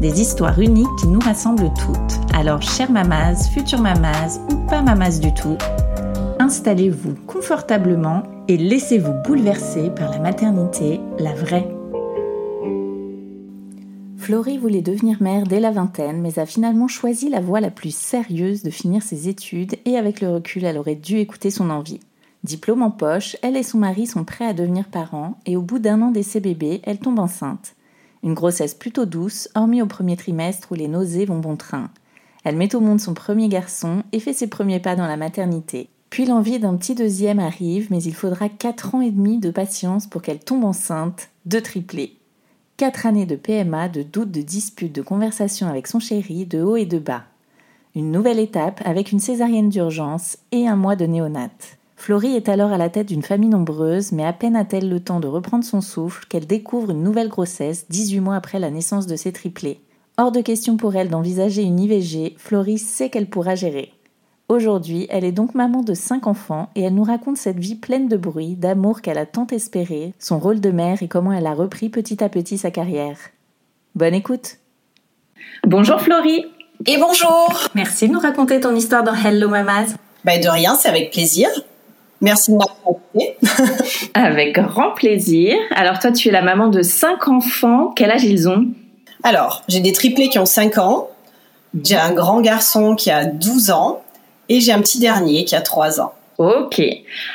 Des histoires uniques qui nous rassemblent toutes. Alors, chère mamas, future mamas ou pas mamas du tout, installez-vous confortablement et laissez-vous bouleverser par la maternité, la vraie. Florie voulait devenir mère dès la vingtaine, mais a finalement choisi la voie la plus sérieuse de finir ses études et avec le recul, elle aurait dû écouter son envie. Diplôme en poche, elle et son mari sont prêts à devenir parents et au bout d'un an d'essai bébé, elle tombe enceinte. Une grossesse plutôt douce, hormis au premier trimestre où les nausées vont bon train. Elle met au monde son premier garçon et fait ses premiers pas dans la maternité. Puis l'envie d'un petit deuxième arrive, mais il faudra 4 ans et demi de patience pour qu'elle tombe enceinte, de triplés. 4 années de PMA, de doutes, de disputes, de conversations avec son chéri, de haut et de bas. Une nouvelle étape avec une césarienne d'urgence et un mois de néonate. Florie est alors à la tête d'une famille nombreuse, mais à peine a-t-elle le temps de reprendre son souffle qu'elle découvre une nouvelle grossesse 18 mois après la naissance de ses triplés. Hors de question pour elle d'envisager une IVG, Florie sait qu'elle pourra gérer. Aujourd'hui, elle est donc maman de 5 enfants et elle nous raconte cette vie pleine de bruit, d'amour qu'elle a tant espéré, son rôle de mère et comment elle a repris petit à petit sa carrière. Bonne écoute Bonjour Florie Et bonjour Merci de nous raconter ton histoire dans Hello Mamas. Bah de rien, c'est avec plaisir. Merci de m'avoir Avec grand plaisir. Alors toi, tu es la maman de cinq enfants. Quel âge ils ont? Alors, j'ai des triplés qui ont 5 ans. J'ai un grand garçon qui a 12 ans. Et j'ai un petit dernier qui a 3 ans. Ok.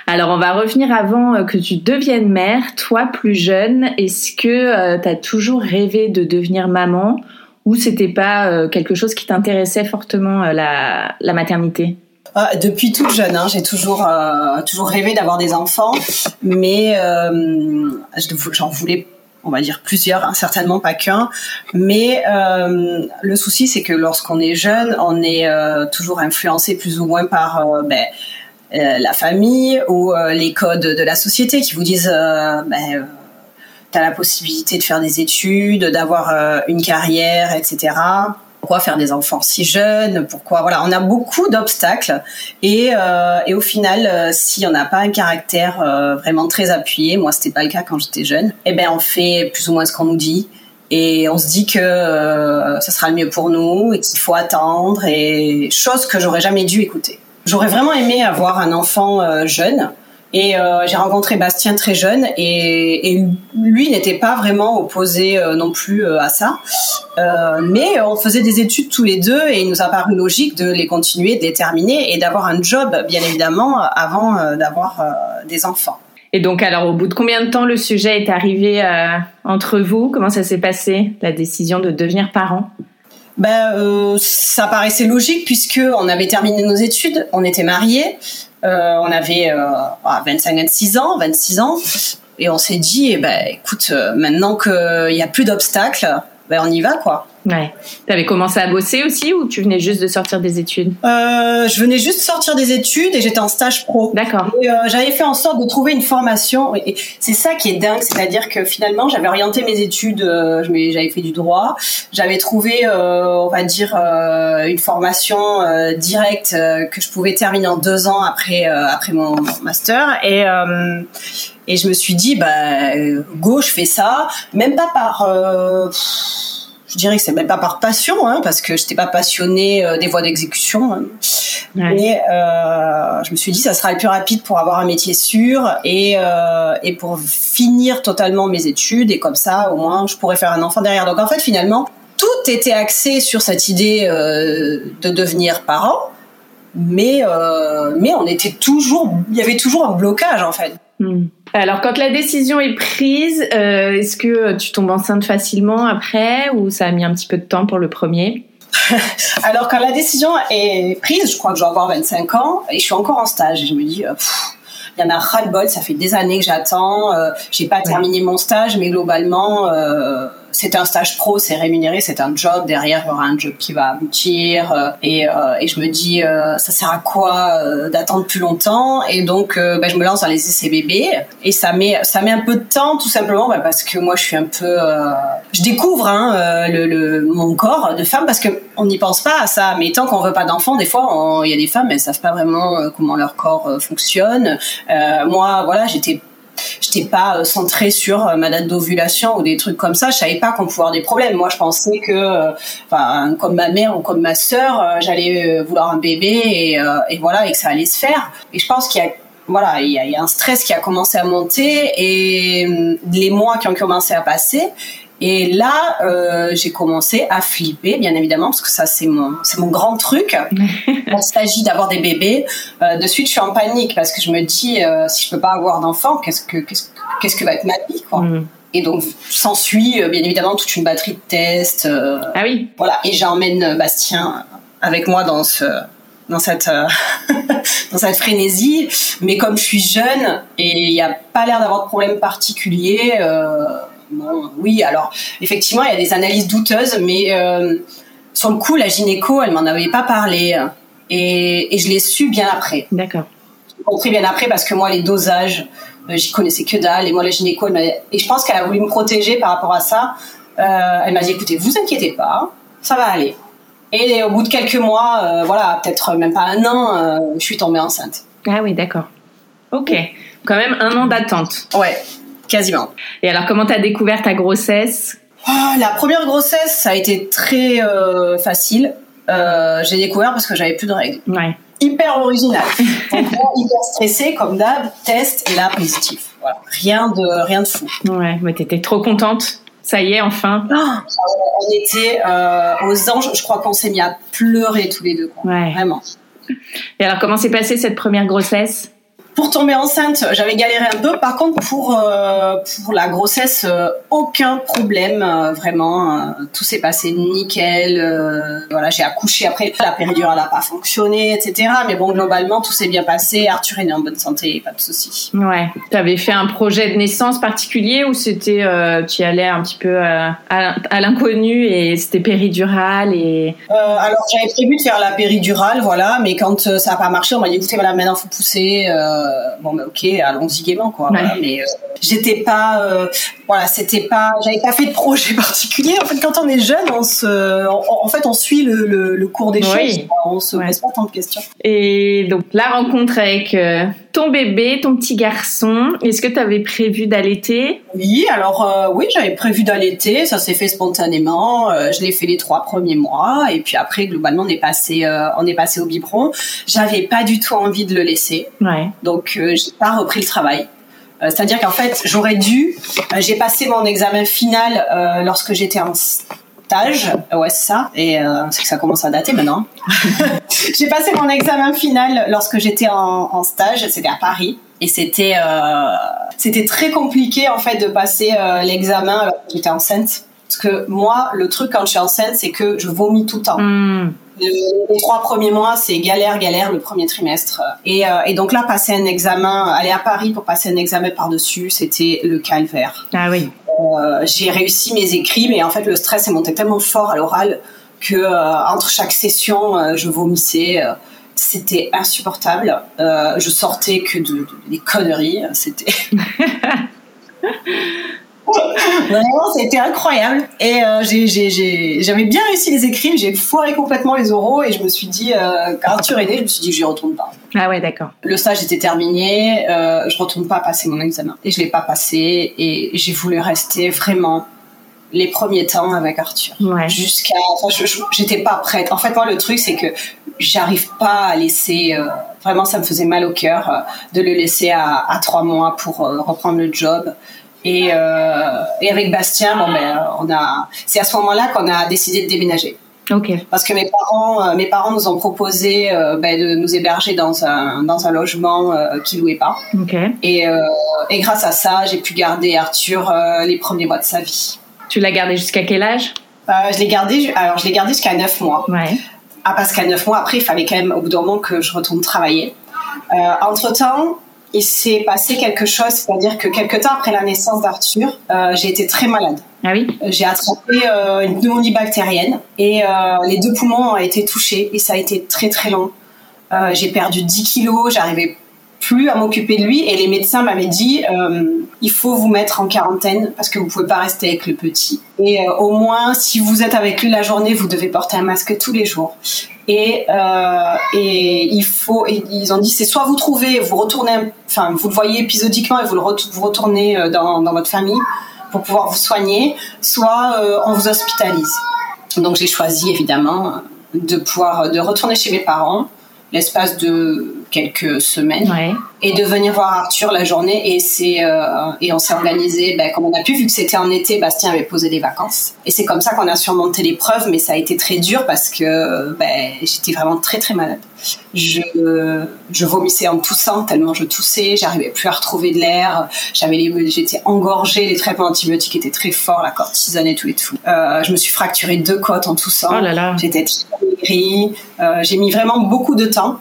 Alors on va revenir avant euh, que tu deviennes mère. Toi, plus jeune, est-ce que euh, tu as toujours rêvé de devenir maman ou c'était pas euh, quelque chose qui t'intéressait fortement la, la maternité? Ah, depuis toute jeune, hein, j'ai toujours euh, toujours rêvé d'avoir des enfants, mais euh, j'en voulais, on va dire plusieurs, hein, certainement pas qu'un. Mais euh, le souci, c'est que lorsqu'on est jeune, on est euh, toujours influencé plus ou moins par euh, ben, euh, la famille ou les codes de la société qui vous disent ben, tu la possibilité de faire des études, d'avoir une carrière, etc pourquoi faire des enfants si jeunes Pourquoi Voilà, on a beaucoup d'obstacles. Et, euh, et au final, euh, si on n'a pas un caractère euh, vraiment très appuyé, moi c'était pas le cas quand j'étais jeune, eh ben on fait plus ou moins ce qu'on nous dit. Et on se dit que euh, ça sera le mieux pour nous et qu'il faut attendre et chose que j'aurais jamais dû écouter. J'aurais vraiment aimé avoir un enfant euh, jeune et euh, j'ai rencontré Bastien très jeune et, et lui n'était pas vraiment opposé euh, non plus euh, à ça. Mais on faisait des études tous les deux et il nous a paru logique de les continuer, de les terminer et d'avoir un job, bien évidemment, avant d'avoir des enfants. Et donc, alors, au bout de combien de temps le sujet est arrivé entre vous? Comment ça s'est passé, la décision de devenir parent? Ben, euh, ça paraissait logique puisque on avait terminé nos études, on était mariés, euh, on avait euh, 25, 26 ans, 26 ans, et on s'est dit, eh ben, écoute, euh, maintenant qu'il n'y a plus d'obstacles, ben, on y va, quoi. Ouais. Tu avais commencé à bosser aussi ou tu venais juste de sortir des études? Euh, Je venais juste de sortir des études et j'étais en stage pro. D'accord. Euh, j'avais fait en sorte de trouver une formation. Et c'est ça qui est dingue, c'est-à-dire que finalement j'avais orienté mes études, euh, j'avais fait du droit, j'avais trouvé, euh, on va dire, euh, une formation directe que je pouvais terminer en deux ans après après mon master et et je me suis dit bah go, je fais ça, même pas par je dirais que c'est même pas par passion, hein, parce que je n'étais pas passionnée des voies d'exécution. Hein. Mais je me suis dit, ça sera le plus rapide pour avoir un métier sûr et, et pour finir totalement mes études. Et comme ça, au moins, je pourrais faire un enfant derrière. Donc en fait, finalement, tout était axé sur cette idée de devenir parent mais euh, mais on était toujours, il y avait toujours un blocage en fait. Hmm. Alors quand la décision est prise, euh, est-ce que tu tombes enceinte facilement après ou ça a mis un petit peu de temps pour le premier? Alors quand la décision est prise, je crois que je vais avoir 25 ans et je suis encore en stage. Et je me dis euh, il y en a ras le bol, ça fait des années que j'attends, euh, j'ai pas terminé mon stage mais globalement euh, c'est un stage pro, c'est rémunéré, c'est un job. Derrière, il y aura un job qui va aboutir. Euh, et, euh, et je me dis, euh, ça sert à quoi d'attendre plus longtemps? Et donc, bah, je me lance dans les bébés. Et ça met, ça met un peu de temps, tout simplement, bah, parce que moi, je suis un peu, je découvre hein, le, le, mon corps de femme parce que on n'y pense pas à ça. Mais tant qu'on veut pas d'enfants, des fois, il y a des femmes, elles savent pas vraiment comment leur corps fonctionne. moi, voilà, j'étais j'étais pas euh, centrée sur euh, ma date d'ovulation ou des trucs comme ça. Je savais pas qu'on pouvait avoir des problèmes. Moi, je pensais que, euh, enfin, comme ma mère ou comme ma sœur, j'allais vouloir un bébé et, voilà et que ça allait se faire. Et je pense qu'il y a voilà, y, a, un stress qui a commencé à monter et hum, les mois qui ont commencé à passer. Et là, euh, j'ai commencé à flipper, bien évidemment, parce que ça, c'est mon, c'est mon grand truc. il s'agit d'avoir des bébés. Euh, de suite, je suis en panique parce que je me dis, euh, si je peux pas avoir d'enfant, qu'est-ce que, qu'est-ce, qu'est-ce que va être ma vie, quoi. Mm. Et donc, s'ensuit, euh, bien évidemment, toute une batterie de tests. Euh, ah oui. Voilà. Et j'emmène Bastien avec moi dans ce, dans cette euh, dans cette frénésie mais comme je suis jeune et il n'y a pas l'air d'avoir de problème particulier euh, oui, alors effectivement, il y a des analyses douteuses, mais euh, sur le coup, la gynéco, elle m'en avait pas parlé. Et, je l'ai su bien après. D'accord. J'ai compris bien après parce que moi, les dosages, euh, j'y connaissais que dalle. Et moi, la gynéco, elle et je pense qu'elle a voulu me protéger par rapport à ça. Euh, elle m'a dit, écoutez, vous inquiétez pas, ça va aller. Et au bout de quelques mois, voilà, peut-être même pas un an, je suis tombée enceinte. Ah oui, d'accord. Ok. Quand même un an d'attente. Ouais. Quasiment. Et alors, comment t'as découvert ta grossesse? Ah, La première grossesse, ça a été très euh, facile. Euh, j'ai découvert parce que j'avais plus de règles. Ouais. Hyper original. Donc, hyper stressé, comme d'hab, test et là, positif. Voilà. Rien de, rien de fou. Ouais, mais t'étais trop contente. Ça y est, enfin. Ah, on était euh, aux anges. Je crois qu'on s'est mis à pleurer tous les deux. Ouais. Vraiment. Et alors, comment s'est passée cette première grossesse? Pour tomber enceinte, j'avais galéré un peu. Par contre, pour euh, pour la grossesse, euh, aucun problème euh, vraiment. tout s'est passé nickel. voilà, j'ai accouché après. La péridurale n'a pas fonctionné, etc. Mais bon, globalement, tout s'est bien passé. Arthur est né en bonne santé, pas de souci. Ouais. Tu avais fait un projet de naissance particulier ou c'était tu y allais un petit peu à, à l'inconnu et c'était péridurale et. alors j'avais prévu de faire la péridurale, voilà, mais quand ça n'a pas marché, on m'a dit écoutez, voilà, maintenant faut pousser. Euh, bon, ben, ok, allons-y gaiement, quoi. mais euh, j'étais pas, euh, voilà, c'était pas, j'avais pas fait de projet particulier. En fait, quand on est jeune, on se, en fait, on suit le, cours des choses. On se pose pas tant de questions. Et donc, la rencontre avec ton bébé, ton petit garçon, est-ce que tu avais prévu d'allaiter? Oui, alors oui, j'avais prévu d'allaiter. Ça s'est fait spontanément. je l'ai fait les trois premiers mois, et puis après, globalement, on est passé, on est passé au biberon. J'avais pas du tout envie de le laisser. Ouais. Donc, euh, j'ai pas repris le travail. Euh, c'est-à-dire qu'en fait, j'aurais dû. Euh, j'ai passé mon examen final lorsque j'étais en stage. Ouais, c'est ça. Et c'est que ça commence à dater maintenant. j'ai passé mon examen final lorsque j'étais en, stage. C'était à Paris. Et c'était c'était très compliqué en fait de passer l'examen alors que j'étais enceinte. Parce que moi, le truc quand je suis enceinte, c'est que je vomis tout le temps. Hmm. Les trois premiers mois, c'est galère, galère le premier trimestre. Et, euh, et, donc là, passer un examen, aller à Paris pour passer un examen par-dessus, c'était le calvaire. Ah oui. Euh, j'ai réussi mes écrits, mais en fait, le stress est monté tellement fort à l'oral que euh, entre chaque session, euh, je vomissais. Euh, c'était insupportable. je sortais que de, de des conneries. C'était. Vraiment, c'était incroyable. Et euh, j'avais bien réussi les écrits, j'ai foiré complètement les oraux et je me suis dit, euh, quand Arthur est né, je me suis dit, je n'y retourne pas. Ah ouais, d'accord. Le stage était terminé, euh, je retourne pas passer mon examen. Et je l'ai pas passé et j'ai voulu rester vraiment les premiers temps avec Arthur. Ouais. Jusqu'à, enfin, j'étais pas prête. En fait, moi, le truc, c'est que j'arrive pas à laisser. euh, vraiment, ça me faisait mal au cœur euh, de le laisser à, à trois mois pour euh, reprendre le job. Et, euh, et avec Bastien, bon ben, on a. C'est à ce moment-là qu'on a décidé de déménager Ok. parce que mes parents, euh, mes parents nous ont proposé euh, ben, de nous héberger dans un dans un logement euh, qui louait pas. Ok. Et, euh, et grâce à ça, j'ai pu garder Arthur les premiers mois de sa vie. Tu l'as gardé jusqu'à quel âge? Je l'ai gardé, alors je l'ai gardé jusqu'à 9 mois. Ouais. Ah, parce qu'à 9 mois après, il fallait quand même au bout d'un moment que je retourne travailler. Entre temps, il s'est passé quelque chose, c'est-à-dire que quelques temps après la naissance d'Arthur, euh, j'ai été très malade. Ah oui J'ai attrapé euh, une pneumonie bactérienne et euh, les deux poumons ont été touchés et ça a été très très long. Euh, j'ai perdu 10 kilos, j'arrivais plus à m'occuper de lui. Et les médecins m'avaient dit euh, il faut vous mettre en quarantaine parce que vous pouvez pas rester avec le petit. Et euh, au moins si vous êtes avec lui la journée vous devez porter un masque tous les jours. Et euh, et il faut et ils ont dit c'est soit vous trouvez vous retournez enfin vous le voyez épisodiquement et vous le retournez dans, dans votre famille pour pouvoir vous soigner soit on vous hospitalise. Donc j'ai choisi évidemment de pouvoir de retourner chez mes parents. L'espace de quelques semaines Ouais. et de venir voir Arthur la journée et c'est euh, et on s'est organisé ben, comme on a pu vu que c'était en été Bastien avait posé des vacances et c'est comme ça qu'on a surmonté l'épreuve mais ça a été très dur parce que ben, j'étais vraiment très très malade je je vomissais en toussant tellement je toussais j'arrivais plus à retrouver de l'air j'avais les j'étais engorgée les traitements antibiotiques étaient très forts la cortisone et tout et tout Euh, je me suis fracturé deux côtes en toussant Oh là là. J'étais très maigrie. Euh, j'ai mis vraiment beaucoup de temps.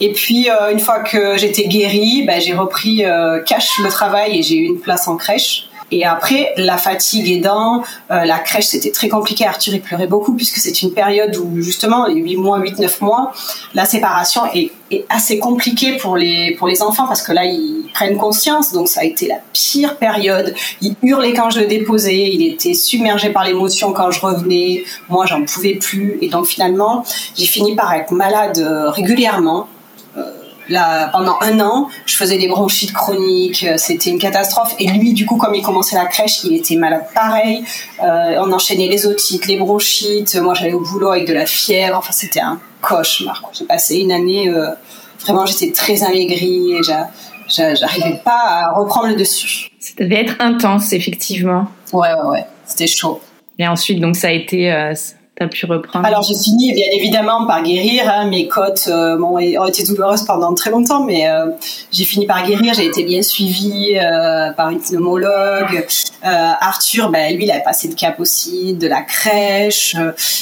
Et puis, euh, une fois que j'étais guérie, ben, j'ai repris euh, cash le travail et j'ai eu une place en crèche. Et après, la fatigue aidant, euh, la crèche, c'était très compliqué. Arthur, il pleurait beaucoup puisque c'est une période où, justement, les 8 mois, 8, 9 mois, la séparation est, est assez compliquée pour les, pour les enfants parce que là, ils prennent conscience. Donc, ça a été la pire période. Il hurlait quand je le déposais. Il était submergé par l'émotion quand je revenais. Moi, j'en pouvais plus. Et donc, finalement, j'ai fini par être malade euh, régulièrement. Là, pendant un an, je faisais des bronchites chroniques, euh, c'était une catastrophe. Et lui, du coup, comme il commençait la crèche, il était malade pareil. Euh, on enchaînait les otites, les bronchites. Moi, j'allais au boulot avec de la fièvre. Enfin, c'était un cauchemar. J'ai passé une année, euh, vraiment, j'étais très amaigrie et j'a- j'a- j'arrivais pas à reprendre le dessus. Ça devait être intense, effectivement. Ouais, ouais, ouais, c'était chaud. Et ensuite, donc, ça a été. euh, Pu reprendre. Alors j'ai fini bien évidemment par guérir. hein. Mes côtes euh, ont été douloureuses pendant très longtemps, mais euh, j'ai fini par guérir. J'ai été bien suivie euh, par une pneumologue. Arthur, ben, lui, il avait passé le cap aussi de la crèche.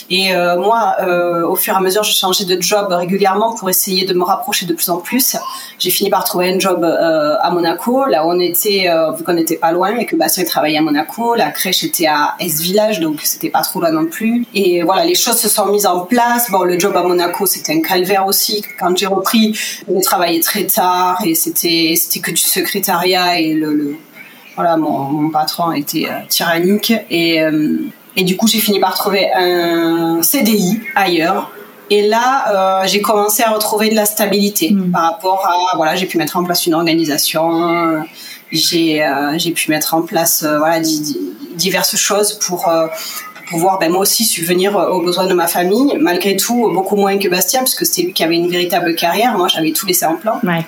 Et moi, au fur et à mesure, je changeais de job régulièrement pour essayer de me rapprocher de plus en plus. J'ai fini par trouver un job à Monaco, là où on était, vu qu'on n'était pas loin et que Bastien travaillait à Monaco. La crèche était à Est-Village, donc c'était pas trop loin non plus. Et voilà, les choses se sont mises en place. Bon, le job à Monaco, c'était un calvaire aussi. Quand j'ai repris, j'ai travaillé très tard et c'était c'était que du secrétariat et le, le- voilà, mon, mon patron était euh, tyrannique et euh, et du coup, j'ai fini par trouver un CDI ailleurs. Et là, euh, j'ai commencé à retrouver de la stabilité Mm. par rapport à voilà, j'ai pu mettre en place une organisation, j'ai j'ai pu mettre en place voilà di- di- diverses choses pour pouvoir ben, moi aussi subvenir aux besoins de ma famille, malgré tout beaucoup moins que Bastien puisque c'était lui qui avait une véritable carrière, moi j'avais tout laissé en plan, Ouais.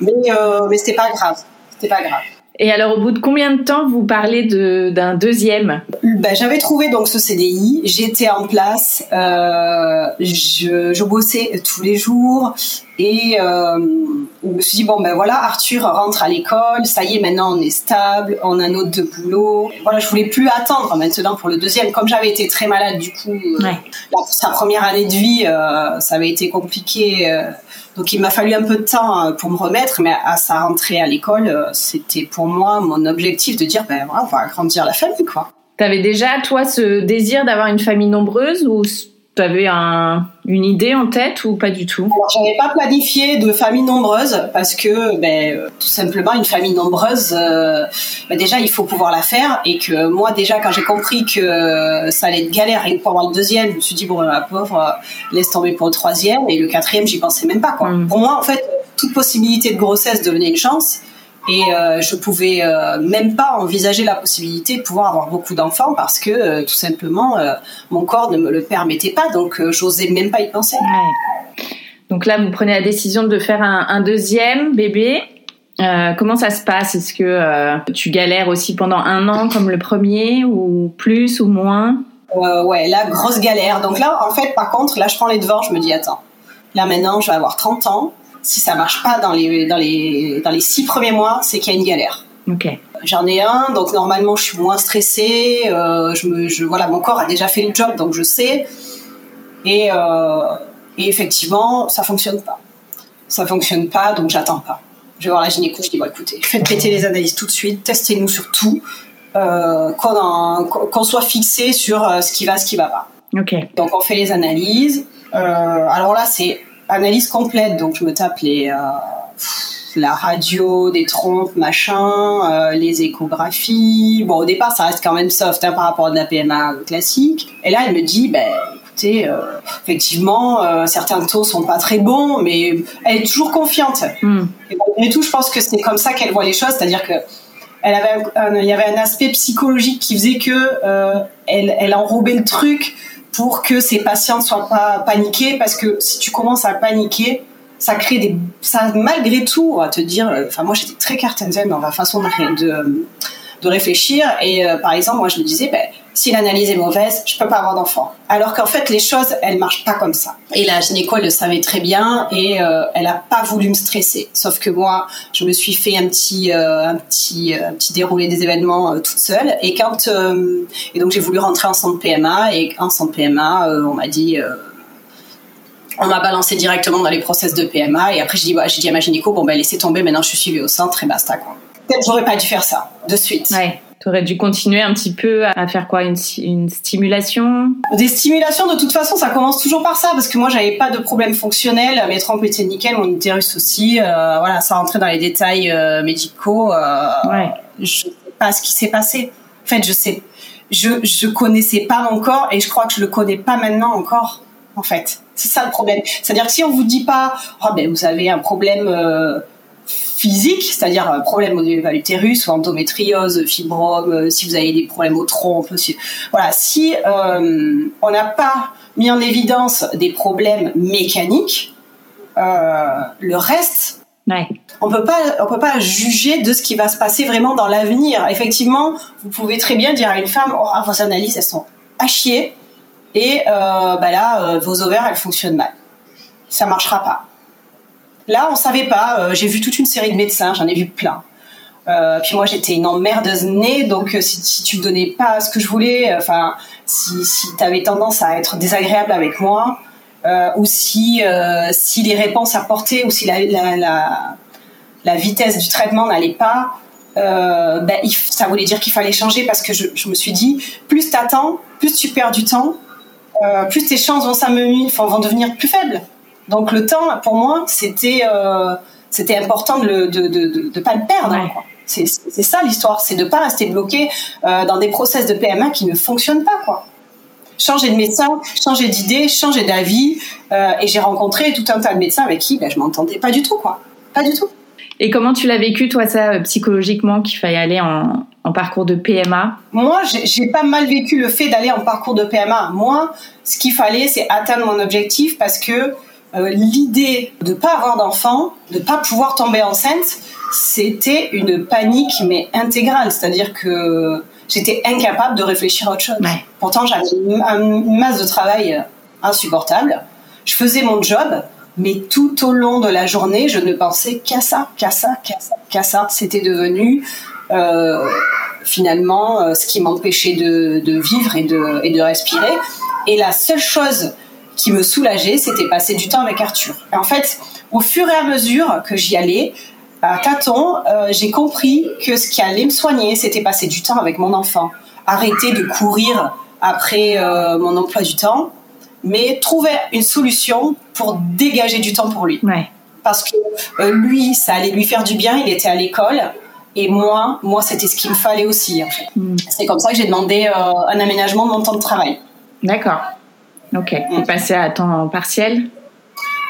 mais euh, mais c'était pas grave, c'était pas grave. Et alors, au bout de combien de temps vous parlez de- d'un deuxième? Ben, j'avais trouvé donc ce CDI, j'étais en place, euh, je, je bossais tous les jours et euh, je me suis dit bon ben voilà Arthur rentre à l'école, ça y est maintenant on est stable, on a un autre de boulot. Voilà je voulais plus attendre maintenant pour le deuxième, comme j'avais été très malade du coup, euh, Ouais. sa première année de vie euh, ça avait été compliqué. euh, donc il m'a fallu un peu de temps pour me remettre, mais à sa rentrée à l'école, c'était pour moi mon objectif de dire ben voilà, on va agrandir la famille quoi. T'avais déjà, toi, ce désir d'avoir une famille nombreuse ou t'avais un, une idée en tête ou pas du tout? Alors, j'avais pas planifié de famille nombreuse parce que, ben, euh, tout simplement, une famille nombreuse, euh, ben, déjà, il faut pouvoir la faire et que moi, déjà, quand j'ai compris que euh, ça allait être galère que pour avoir le deuxième, je me suis dit, bon, la pauvre, euh, laisse tomber pour le troisième et le quatrième, j'y pensais même pas, quoi. Mm. Pour moi, en fait, toute possibilité de grossesse devenait une chance Et euh, je pouvais euh, même pas envisager la possibilité de pouvoir avoir beaucoup d'enfants parce que euh, tout simplement euh, mon corps ne me le permettait pas, donc j'osais même pas y penser. Ouais. Donc là, vous prenez la décision de faire un, un deuxième bébé. Comment ça se passe? Est-ce que tu galères aussi pendant un an comme le premier ou plus ou moins? Ouais, la grosse galère. Donc là, en fait, par contre, là, je prends les devants, je me dis attends, là maintenant, je vais avoir 30 ans. Si ça marche pas dans les dans les dans les six premiers mois, c'est qu'il y a une galère. Ok. J'en ai un, donc normalement je suis moins stressée. Euh, je me, je, voilà, mon corps a déjà fait le job, donc je sais. Et, euh, et effectivement, ça fonctionne pas. Ça fonctionne pas, donc j'attends pas. Je vais voir la gynéco, je dis bon écoutez, faites péter les analyses tout de suite, testez-nous sur tout, euh, qu'on qu'on soit fixé sur euh, ce qui va, ce qui va pas. Ok. Donc on fait les analyses. Alors là, c'est analyse complète, donc je me tape les, euh, la radio, des trompes, machin, euh, les échographies. Bon, au départ, ça reste quand même soft hein, par rapport à de la PMA classique. Et là, elle me dit, ben, écoutez, euh, effectivement, euh, certains taux sont pas très bons, mais elle est toujours confiante. Hmm. Et malgré tout, je pense que c'est comme ça qu'elle voit les choses, c'est-à-dire que elle avait un- un- il y avait un aspect psychologique qui faisait que euh, elle, elle enrobait le truc pour que ses patients ne soient pas paniqués, parce que si tu commences à paniquer, ça crée des, ça malgré tout, on va te dire, euh, enfin moi j'étais très cartésienne dans ma façon de, de, de réfléchir, et euh, par exemple moi je me disais, ben, si l'analyse est mauvaise, je peux pas avoir d'enfant. Alors qu'en fait les choses elles marchent pas comme ça. Et la gynéco elle le savait très bien et euh, elle a pas voulu me stresser. Sauf que moi je me suis fait un petit euh, un petit euh, un petit déroulé des événements euh, toute seule et quand et donc j'ai voulu rentrer en centre PMA et en centre PMA on m'a dit on m'a balancé directement dans les process de PMA et après j'ai dit bah, dit à ma gynéco bon ben laissez tomber maintenant je suis suivie au centre et basta quoi. Peut-être j'aurais pas dû faire ça de suite. Ouais. Tu aurais dû continuer un petit peu à faire quoi une, une stimulation? Des stimulations, de toute façon, ça commence toujours par ça, parce que moi, j'avais pas de problème fonctionnel. Mes trompes étaient nickel, mon utérus aussi. Euh, voilà, ça rentrait dans les détails euh, médicaux. Euh, Ouais. Je sais pas ce qui s'est passé. En fait, je sais, je je connaissais pas mon corps et je crois que je le connais pas maintenant encore. En fait, c'est ça le problème. C'est-à-dire que si on vous dit pas, oh ben vous avez un problème. Euh, physique, c'est-à-dire un problème au niveau de l'utérus ou endométriose, fibrome, euh, si vous avez des problèmes au trompe, si, voilà, si euh, on n'a pas mis en évidence des problèmes mécaniques, euh, le reste, Ouais. on peut pas, on peut pas juger de ce qui va se passer vraiment dans l'avenir. Effectivement, vous pouvez très bien dire à une femme, oh, ah, vos analyses elles sont à chier et euh, bah là, euh, vos ovaires elles fonctionnent mal. Ça marchera pas. Là, on savait pas. euh, j'ai vu toute une série de médecins, j'en ai vu plein. Euh, puis moi, j'étais une emmerdeuse née, donc euh, si, tu me donnais pas ce que je voulais, enfin, si, si tu avais tendance à être désagréable avec moi, ou si, si les réponses apportées, ou si la, la, vitesse du traitement n'allait pas, ben, ça voulait dire qu'il fallait changer parce que je, je me suis dit, plus t'attends, plus tu perds du temps, plus tes chances vont vont devenir plus faibles. Donc le temps, pour moi, c'était euh, c'était important de ne de, de, pas le perdre. Ouais. quoi. C'est c'est ça l'histoire, c'est de pas rester bloqué euh, dans des process de PMA qui ne fonctionnent pas. quoi. Changer de médecin, changer d'idée, changer d'avis. euh, et j'ai rencontré tout un tas de médecins avec qui ben, je m'entendais pas du tout. quoi. Pas du tout. Et comment tu l'as vécu, toi, ça, psychologiquement, qu'il fallait aller en, en parcours de PMA Moi, j'ai- j'ai pas mal vécu le fait d'aller en parcours de PMA. Moi, ce qu'il fallait, c'est atteindre mon objectif parce que euh, l'idée de pas avoir d'enfant, de pas pouvoir tomber enceinte, c'était une panique mais intégrale. C'est-à-dire que j'étais incapable de réfléchir à autre chose. Ouais. Pourtant, j'avais une, masse de travail insupportable. Je faisais mon job, mais tout au long de la journée, je ne pensais qu'à ça, qu'à ça, qu'à ça, qu'à ça. C'était devenu euh, finalement euh, ce qui m'empêchait de, de vivre et de, et de respirer. Et la seule chose qui me soulageait, c'était passer du temps avec Arthur. Et en fait, au fur et à mesure que j'y allais, à tâtons, euh, j'ai compris que ce qui allait me soigner, c'était passer du temps avec mon enfant. Arrêter de courir après euh, mon emploi du temps, mais trouver une solution pour dégager du temps pour lui Ouais. parce que euh, lui, ça allait lui faire du bien, il était à l'école, et moi, moi, c'était ce qu'il me fallait aussi. En fait. Mm. C'est comme ça que j'ai demandé un aménagement de mon temps de travail. D'accord. Ok. T'es passé à temps partiel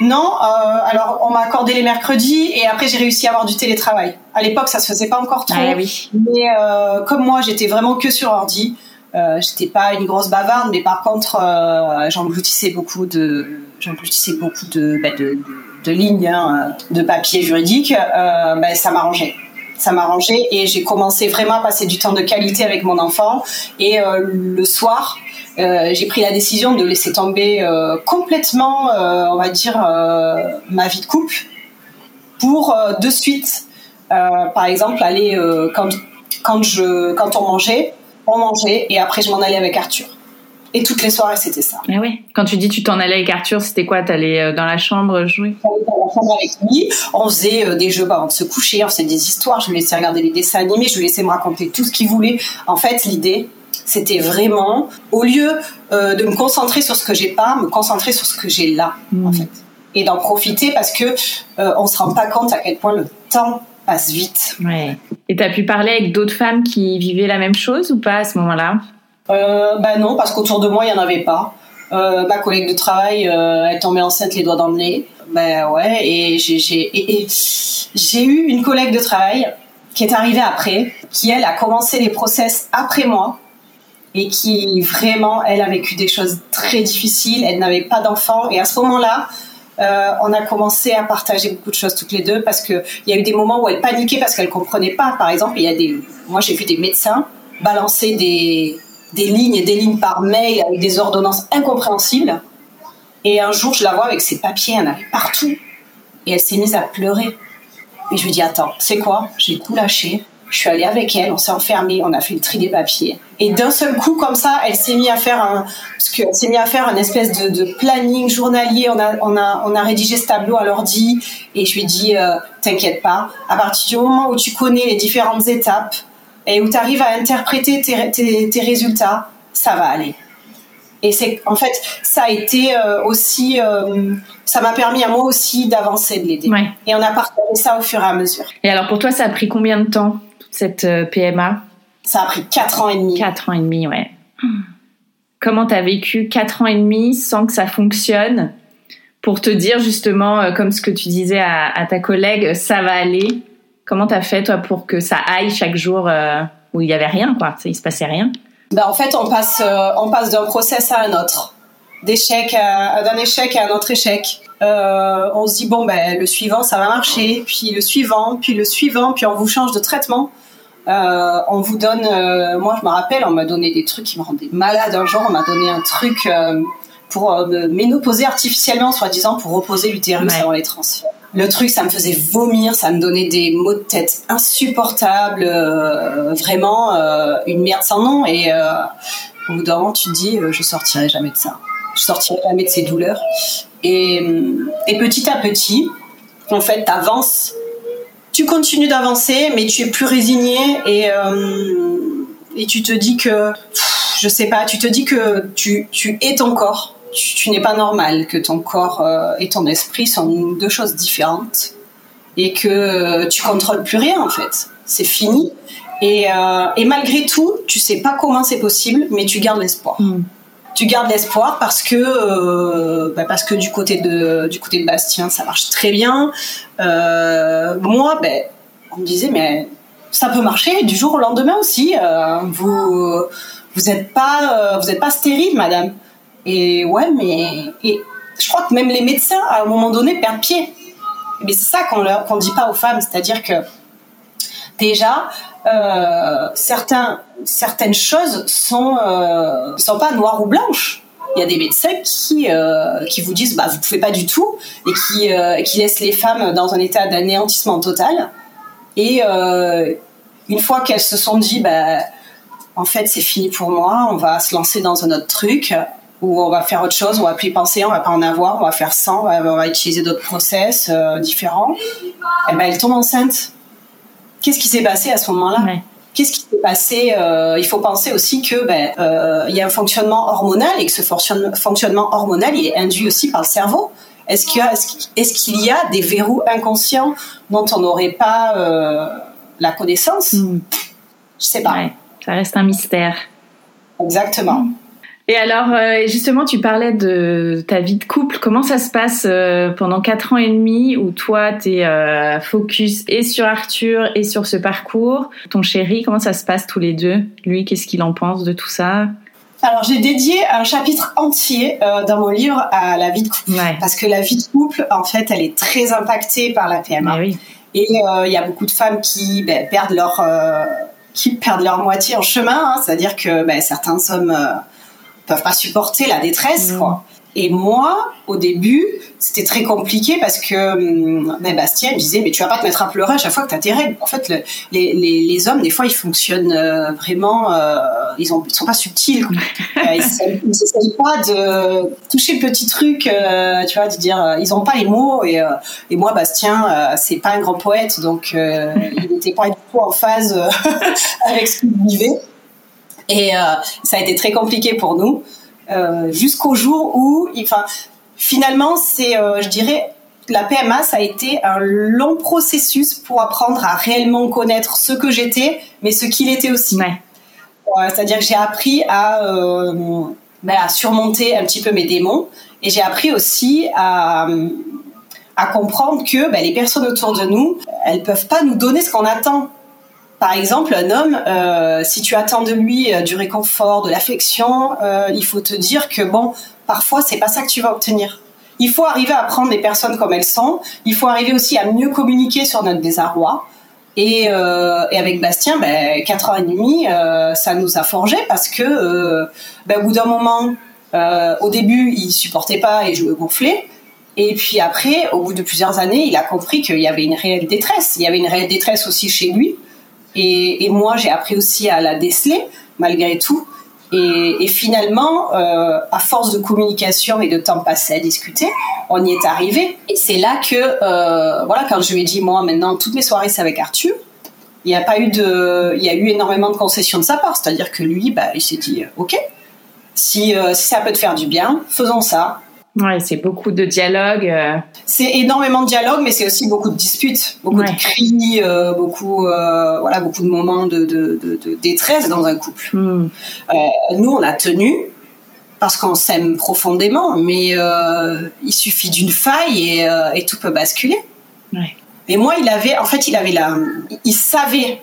Non, alors on m'a accordé les mercredis et après j'ai réussi à avoir du télétravail. À l'époque, ça se faisait pas encore trop. Ah, oui. Mais comme moi, j'étais vraiment que sur ordi. Euh, j'étais pas une grosse bavarde, mais par contre, euh, j'engloutissais beaucoup de, j'engloutissais beaucoup de, bah, de, de, lignes, hein, de papier juridique. Euh, bah, ça m'arrangeait. Ça m'arrangeait et j'ai commencé vraiment à passer du temps de qualité avec mon enfant. Et euh, le soir, euh, j'ai pris la décision de laisser tomber complètement, on va dire, ma vie de couple pour de suite, par exemple, aller quand quand je quand on mangeait on mangeait et après je m'en allais avec Arthur. Et toutes les soirées, c'était ça. Mais oui. Quand tu dis tu t'en allais avec Arthur, c'était quoi? T'allais euh, dans la chambre jouer? J'allais dans la chambre avec lui. On faisait euh, des jeux avant de se coucher, on faisait des histoires. Je lui laissais regarder les dessins animés, je lui laissais me raconter tout ce qu'il voulait. En fait, l'idée, c'était vraiment, au lieu euh, de me concentrer sur ce que j'ai pas, me concentrer sur ce que j'ai là, en hmm. fait. Et d'en profiter parce que on se rend pas compte à quel point le temps passe vite. Ouais. Et tu as pu parler avec d'autres femmes qui vivaient la même chose ou pas à ce moment-là? Euh, Bah non, parce qu'autour de moi, il n'y en avait pas. Euh, ma collègue de travail, euh, elle tombait enceinte les doigts dans le nez. Ben ouais, et j'ai eu une collègue de travail qui est arrivée après, qui elle a commencé les process après moi et qui vraiment, elle a vécu des choses très difficiles. Elle n'avait pas d'enfant et à ce moment-là, euh, on a commencé à partager beaucoup de choses toutes les deux parce qu'il y a eu des moments où elle paniquait parce qu'elle comprenait pas. Par exemple, il y a des, moi j'ai vu des médecins balancer des, des lignes et des lignes par mail avec des ordonnances incompréhensibles. Et un jour, je la vois avec ses papiers, elle en avait partout. Et elle s'est mise à pleurer. Et je lui dis, attends, c'est quoi? J'ai tout lâché. Je suis allée avec elle, on s'est enfermé, on a fait le tri des papiers. Et d'un seul coup, comme ça, elle s'est mise à faire un, parce qu'elle s'est mise à faire un espèce de, de, planning journalier. On a, on a, on a rédigé ce tableau à l'ordi. Et je lui dis, euh, t'inquiète pas. À partir du moment où tu connais les différentes étapes et où tu arrives à interpréter tes, tes, tes, résultats, ça va aller. Et c'est, en fait, ça a été euh, aussi, euh, ça m'a permis à moi aussi d'avancer, de l'aider. Ouais. Et on a partagé ça au fur et à mesure. Et alors pour toi, ça a pris combien de temps? Cette euh, PMA Ça a pris 4 ans et demi. 4 ans et demi, ouais. Comment tu as vécu 4 ans et demi sans que ça fonctionne? Pour te dire justement, euh, comme ce que tu disais à, ta collègue, ça va aller Comment tu as fait toi pour que ça aille chaque jour euh, où il n'y avait rien, quoi? Il se passait rien ben, En fait, on passe, on passe d'un process à un autre. D'échec d'un échec à un autre échec. Euh, on se dit bon ben le suivant ça va marcher, puis le suivant, puis le suivant, puis on vous change de traitement. Euh, on vous donne, euh, moi je me rappelle, on m'a donné des trucs qui me rendaient malade. Un jour, on m'a donné un truc pour me ménopauser artificiellement, soi-disant pour reposer l'utérus avant les transferts. Le truc, ça me faisait vomir, ça me donnait des maux de tête insupportables, vraiment une merde sans nom. Et au bout d'un moment, tu te dis, je sortirai jamais de ça je sortirai jamais de ces douleurs. Et, et petit à petit, en fait, tu avances. Tu continues d'avancer, mais tu es plus résigné et, euh, et tu te dis que, je sais pas, tu te dis que tu, tu es ton corps. Tu, n'es pas normal, que ton corps euh, et ton esprit sont deux choses différentes et que tu contrôles plus rien en fait. C'est fini. Et, euh, et, malgré tout, tu sais pas comment c'est possible, mais tu gardes l'espoir. Mm tu gardes l'espoir parce que euh, bah parce que du côté de du côté de Bastien ça marche très bien. Euh, moi ben on me disait mais ça peut marcher du jour au lendemain aussi euh, vous vous êtes pas vous êtes pas stérile madame. Et ouais mais et je crois que même les médecins à un moment donné perdent pied. Mais c'est ça qu'on leur qu'on dit pas aux femmes c'est-à-dire que déjà euh, certains, certaines choses sont, euh, sont pas noires ou blanches. Il y a des médecins qui, euh, qui vous disent bah, vous pouvez pas du tout et qui, qui laissent les femmes dans un état d'anéantissement total. Et une fois qu'elles se sont dit bah, en fait c'est fini pour moi, on va se lancer dans un autre truc où on va faire autre chose, on va plus y penser, on va pas en avoir, on va faire ça, on va, utiliser d'autres process différents. Et ben elles tombent enceintes Qu'est-ce qui s'est passé à ce moment-là Qu'est-ce qui s'est passé euh, Il faut penser aussi que ben, euh, il y a un fonctionnement hormonal et que ce fonctionnement hormonal il est induit aussi par le cerveau. Est-ce qu'il y a, est-ce qu'il y a des verrous inconscients dont on n'aurait pas euh, la connaissance? Je hmm. Je sais pas. ça reste un mystère. Exactement. Et alors, euh, justement, tu parlais de ta vie de couple. Comment ça se passe euh, pendant quatre ans et demi où toi, tu es euh, focus et sur Arthur et sur ce parcours? Ton chéri, comment ça se passe tous les deux? Lui, qu'est-ce qu'il en pense de tout ça? Alors j'ai dédié un chapitre entier dans mon livre à la vie de couple parce que la vie de couple en fait elle est très impactée par la PMA oui. et il y a beaucoup de femmes qui ben, perdent leur qui perdent leur moitié en chemin hein. c'est-à-dire que ben, certains hommes peuvent pas supporter la détresse, mm. quoi. Et moi, au début, c'était très compliqué parce que hum, ben Bastien me disait mais tu vas pas te mettre à pleurer à chaque fois que tu as tes règles. En fait, les, les, les, hommes, des fois, ils fonctionnent euh, vraiment, euh, ils, ont, ils sont pas subtils. Euh, ils ne s'essayent pas de toucher le petit truc, tu vois, de dire ils ont pas les mots. Et, et moi, Bastien, c'est pas un grand poète, donc il n'était pas du tout en phase avec ce qu'il vivait. Et euh, ça a été très compliqué pour nous euh, jusqu'au jour où, enfin, finalement, c'est, euh, je dirais, la PMA, ça a été un long processus pour apprendre à réellement connaître ce que j'étais, mais ce qu'il était aussi. Ouais. C'est-à-dire que j'ai appris à, ben, à, surmonter un petit peu mes démons, et j'ai appris aussi à, à comprendre que ben, les personnes autour de nous, elles peuvent pas nous donner ce qu'on attend. Par exemple, un homme, euh, si tu attends de lui euh, du réconfort, de l'affection, euh, il faut te dire que bon, parfois c'est pas ça que tu vas obtenir. Il faut arriver à prendre les personnes comme elles sont. Il faut arriver aussi à mieux communiquer sur notre désarroi. Et, avec Bastien, ben, quatre ans et demi, ça nous a forgé parce que, ben, au bout d'un moment, au début, il supportait pas et je me gonflais. Et puis après, au bout de plusieurs années, il a compris qu'il y avait une réelle détresse. Il y avait une réelle détresse aussi chez lui. Et, moi, j'ai appris aussi à la déceler, malgré tout. Et, finalement, euh, à force de communication et de temps passé à discuter, on y est arrivé. Et c'est là que, euh, voilà, quand je lui ai dit, moi, maintenant, toutes mes soirées, c'est avec Arthur, il n'y a pas eu de, il y a eu énormément de concessions de sa part. C'est-à-dire que lui, bah, il s'est dit, euh, ok, si, si ça peut te faire du bien, faisons ça. Ouais, c'est beaucoup de dialogue. Euh. C'est énormément de dialogue, mais c'est aussi beaucoup de disputes, beaucoup de cris, euh, beaucoup, euh, voilà, beaucoup de moments de, de, de, détresse dans un couple. Hmm. nous, on a tenu parce qu'on s'aime profondément, mais il suffit d'une faille et, et, tout peut basculer. Ouais. Mais moi, il avait, en fait, il avait la, il savait.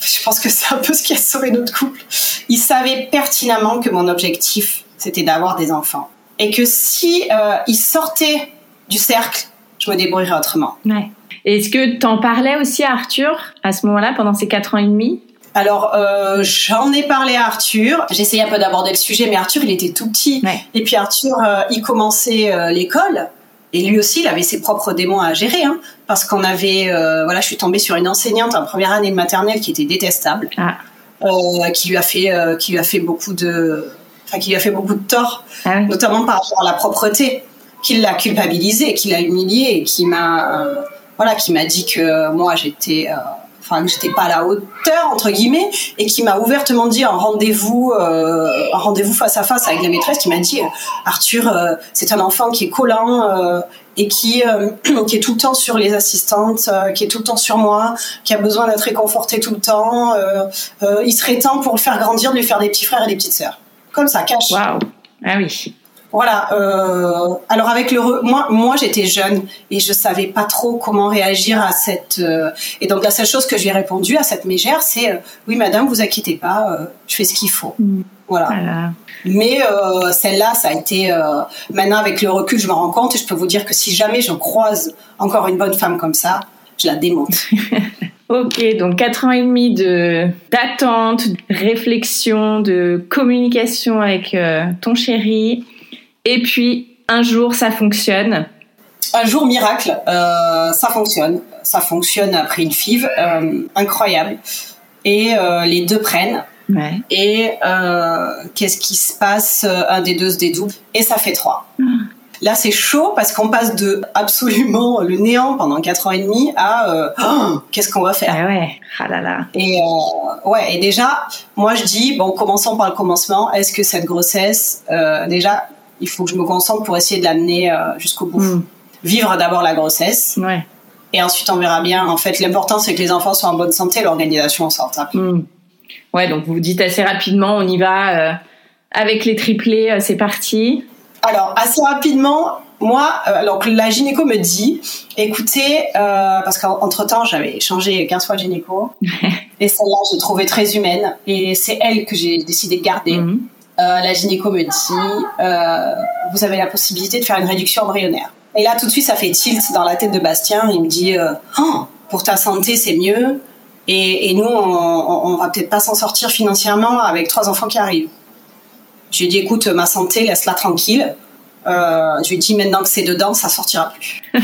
Je pense que c'est un peu ce qui a sauvé notre couple. Il savait pertinemment que mon objectif, c'était d'avoir des enfants et que si euh, il sortait du cercle, je me débrouillerais autrement. Ouais. Est-ce que tu en parlais aussi à Arthur à ce moment-là, pendant ces quatre ans et demi? Alors, euh, j'en ai parlé à Arthur. J'essayais un peu d'aborder le sujet, mais Arthur, il était tout petit. Et puis Arthur, euh, il commençait euh, l'école. Et lui aussi, il avait ses propres démons à gérer, hein, parce qu'on avait, voilà, je suis tombée sur une enseignante en première année de maternelle qui était détestable, ah. qui lui a fait, qui lui a fait beaucoup de, enfin, qui lui a fait beaucoup de tort, ah notamment par rapport à la propreté, qui l'a culpabilisé, qui l'a humilié, et qui m'a, euh, voilà, qui m'a dit que moi j'étais, euh, enfin que j'étais pas à la hauteur entre guillemets, et qui m'a ouvertement dit en rendez-vous, euh, un rendez-vous face à face avec la maîtresse, qui m'a dit Arthur, c'est un enfant qui est collant et qui, qui est tout le temps sur les assistantes, qui est tout le temps sur moi, qui a besoin d'être réconforté tout le temps. il serait temps pour le faire grandir, de lui faire des petits frères et des petites sœurs comme ça, cache. Waouh Ah oui. Voilà. Euh, alors avec le moi, moi j'étais jeune et je savais pas trop comment réagir à cette. Euh, et donc la seule chose que j'ai répondu à cette mégère, c'est euh, oui madame, vous inquiétez pas, je fais ce qu'il faut. Mm. Voilà. Mais celle-là, ça a été. maintenant avec le recul, je me rends compte et je peux vous dire que si jamais je croise encore une bonne femme comme ça, je la démonte. Ok, donc quatre ans et demi de d'attente, de réflexion, de communication avec euh, ton chéri, et puis un jour ça fonctionne. Un jour miracle, euh, ça fonctionne. Ça fonctionne après une FIV euh, incroyable, et les deux prennent. Ouais. Et qu'est-ce qui se passe Un des deux se dédouble, et ça fait trois. Ah. Là, c'est chaud parce qu'on passe de absolument le néant pendant quatre ans et demi à euh, oh, qu'est-ce qu'on va faire? Ah ouais, ah là là. Et euh, ouais, et déjà, moi je dis bon, commençons par le commencement. Est-ce que cette grossesse, euh, déjà, il faut que je me concentre pour essayer de l'amener jusqu'au bout? Mm. Vivre d'abord la grossesse. Ouais. Et ensuite, on verra bien. En fait, l'important, c'est que les enfants soient en bonne santé, l'organisation en sorte. Mm. Ouais, donc vous dites assez rapidement, on y va avec les triplés, c'est parti Alors, assez rapidement, moi, alors la gynéco me dit, écoutez, parce qu'entre temps j'avais changé 15 fois de gynéco, et celle-là je trouvais très humaine, et c'est elle que j'ai décidé de garder. Mhm. la gynéco me dit, vous avez la possibilité de faire une réduction embryonnaire. Et là, tout de suite, ça fait tilt dans la tête de Bastien. Il me dit, euh, oh, pour ta santé, c'est mieux. Et, et, nous, on, on va peut-être pas s'en sortir financièrement avec trois enfants qui arrivent. Je lui ai dit, écoute, ma santé, laisse-la tranquille. Euh, je lui ai dit, maintenant que c'est dedans, ça sortira plus.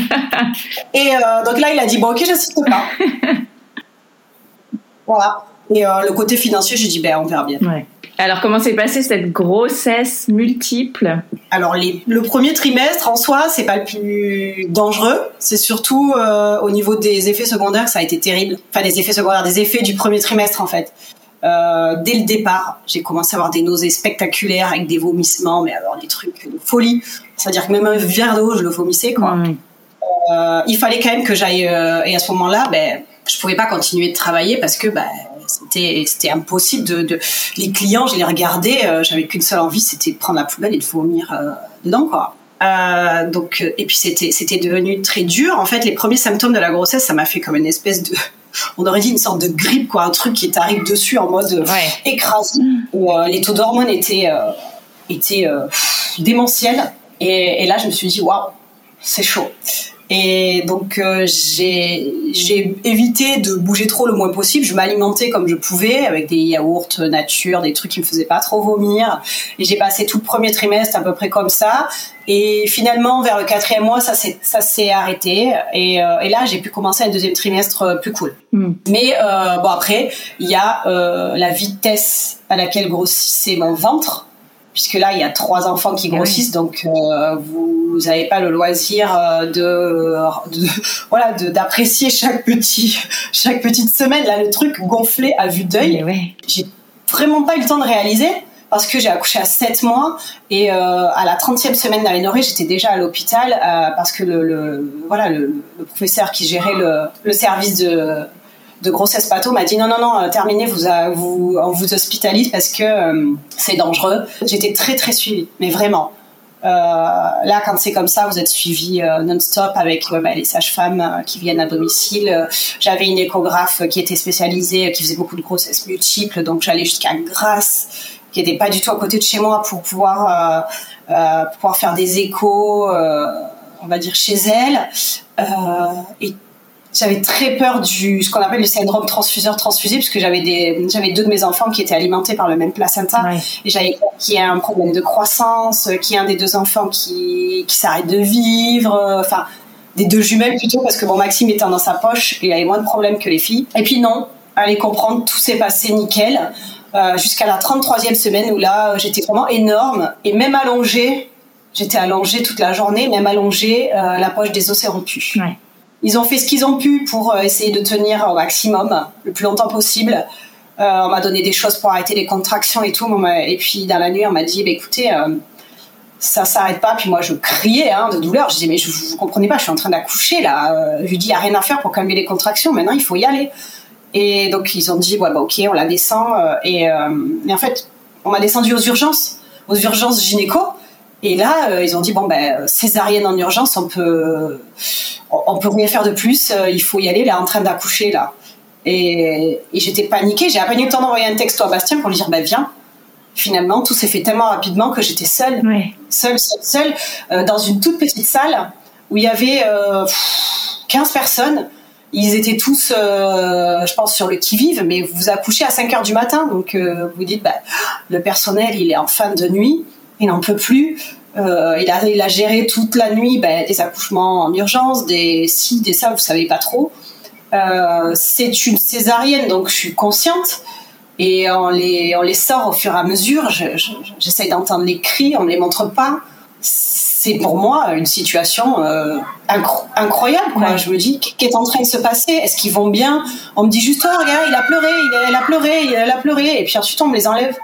et euh, donc là, il a dit, bon, ok, j'assiste pas. voilà. Et euh, le côté financier, j'ai dit, ben, on verra bien. Ouais. Alors, comment s'est passée cette grossesse multiple? Alors, le premier trimestre, en soi, c'est pas le plus dangereux. C'est surtout au niveau des effets secondaires que ça a été terrible. Enfin, des effets secondaires, des effets du premier trimestre, en fait. Euh, dès le départ, j'ai commencé à avoir des nausées spectaculaires avec des vomissements, mais alors des trucs de folie. C'est-à-dire que même un verre d'eau, je le vomissais, quoi. Euh, il fallait quand même que j'aille... et à ce moment-là, ben, je pouvais pas continuer de travailler parce que ben, c'était c'était impossible de, de, les clients je les regardais euh, j'avais qu'une seule envie c'était de prendre la poubelle et de vomir euh, dedans quoi euh, donc et puis c'était c'était devenu très dur en fait les premiers symptômes de la grossesse ça m'a fait comme une espèce de on aurait dit une sorte de grippe quoi un truc qui t'arrive dessus en mode ouais. écrasé où les taux d'hormones étaient étaient démentiels et, et là je me suis dit waouh c'est chaud et donc euh, j'ai évité de bouger trop le moins possible. Je m'alimentais comme je pouvais avec des yaourts nature, des trucs qui me faisaient pas trop vomir. Et j'ai passé tout le premier trimestre à peu près comme ça. Et finalement, vers le quatrième mois, ça s'est ça s'est arrêté. Et, euh, et là, j'ai pu commencer un deuxième trimestre euh, plus cool. Mm. Mais euh, bon après, il y a la vitesse à laquelle grossissait mon ventre puisque là il y a trois enfants qui grossissent, donc euh, vous n'avez pas le loisir euh, de, de voilà d'apprécier chaque petit chaque petite semaine. Là le truc gonflé à vue d'œil. J'ai vraiment pas eu le temps de réaliser parce que j'ai accouché à 7 mois et euh, à la 30e semaine d'aménorrhée, j'étais déjà à l'hôpital euh, parce que le, le voilà le, le, professeur qui gérait le, le service de de grossesse pato m'a dit non non non euh, terminez vous, vous on vous hospitalise parce que euh, c'est dangereux. J'étais très très suivie mais vraiment. Euh, là quand c'est comme ça vous êtes suivi non-stop avec bah, les sages-femmes qui viennent à domicile. J'avais une échographe qui était spécialisée qui faisait beaucoup de grossesses multiples donc j'allais jusqu'à Grasse qui était pas du tout à côté de chez moi pour pouvoir pouvoir faire des échos on va dire chez elle. Et j'avais très peur du ce qu'on appelle le syndrome transfuseur transfusé puisque j'avais des j'avais deux de mes enfants qui étaient alimentés par le même placenta. Et j'avais qui a un problème de croissance qui a un des deux enfants qui qui s'arrête de vivre enfin des deux jumelles plutôt parce que bon Maxime était dans sa poche il avait moins de problèmes que les filles. Et puis non allez comprendre tout s'est passé nickel euh, jusqu'à la 33e semaine où là j'étais vraiment énorme. Et même allongée j'étais allongée toute la journée même allongée euh, la poche des os s'est rompue. Ouais. Ils ont fait ce qu'ils ont pu pour euh, essayer de tenir au maximum, le plus longtemps possible. Euh, on m'a donné des choses pour arrêter les contractions et tout. Et puis dans la nuit, on m'a dit, bah, écoutez, euh, ça s'arrête pas. Puis moi, je criais hein, de douleur. Je disais, mais je, vous comprenez pas, je suis en train d'accoucher là. Euh, je lui dis, il n'y a rien à faire pour calmer les contractions. Maintenant, il faut y aller. Et donc ils ont dit, ouais, bah, ok, on la descend. Et, et en fait, on m'a descendu aux urgences, aux urgences gynéco. Et là, euh, ils ont dit bon ben césarienne en urgence, on peut on peut rien faire de plus, euh, il faut y aller, là en train d'accoucher là. Et, et j'étais paniquée, j'ai à peine eu le temps d'envoyer un texte à Bastien pour lui dire ben viens. Finalement, tout s'est fait tellement rapidement que j'étais seule, seule, seule, seule, euh, dans une toute petite salle où il y avait euh, 15 personnes. Ils étaient tous, je pense, sur le qui-vive, mais vous accouchez à 5 heures du matin, donc vous dites, bah, le personnel, il est en fin de nuit, il n'en peut plus. Euh, il, a, il a géré toute la nuit ben, des accouchements en urgence, des ci, des ça, vous savez pas trop. Euh, c'est une césarienne, donc je suis consciente. Et on les, on les sort au fur et à mesure. J'essaye d'entendre les cris, on ne les montre pas. C'est pour moi une situation euh, incroyable. Quoi. Je me dis, qu'est-ce en train de se passer? Est-ce qu'ils vont bien? On me dit juste, oh, regarde, il a pleuré, il a pleuré, il a pleuré. Et puis ensuite, on me les enlève.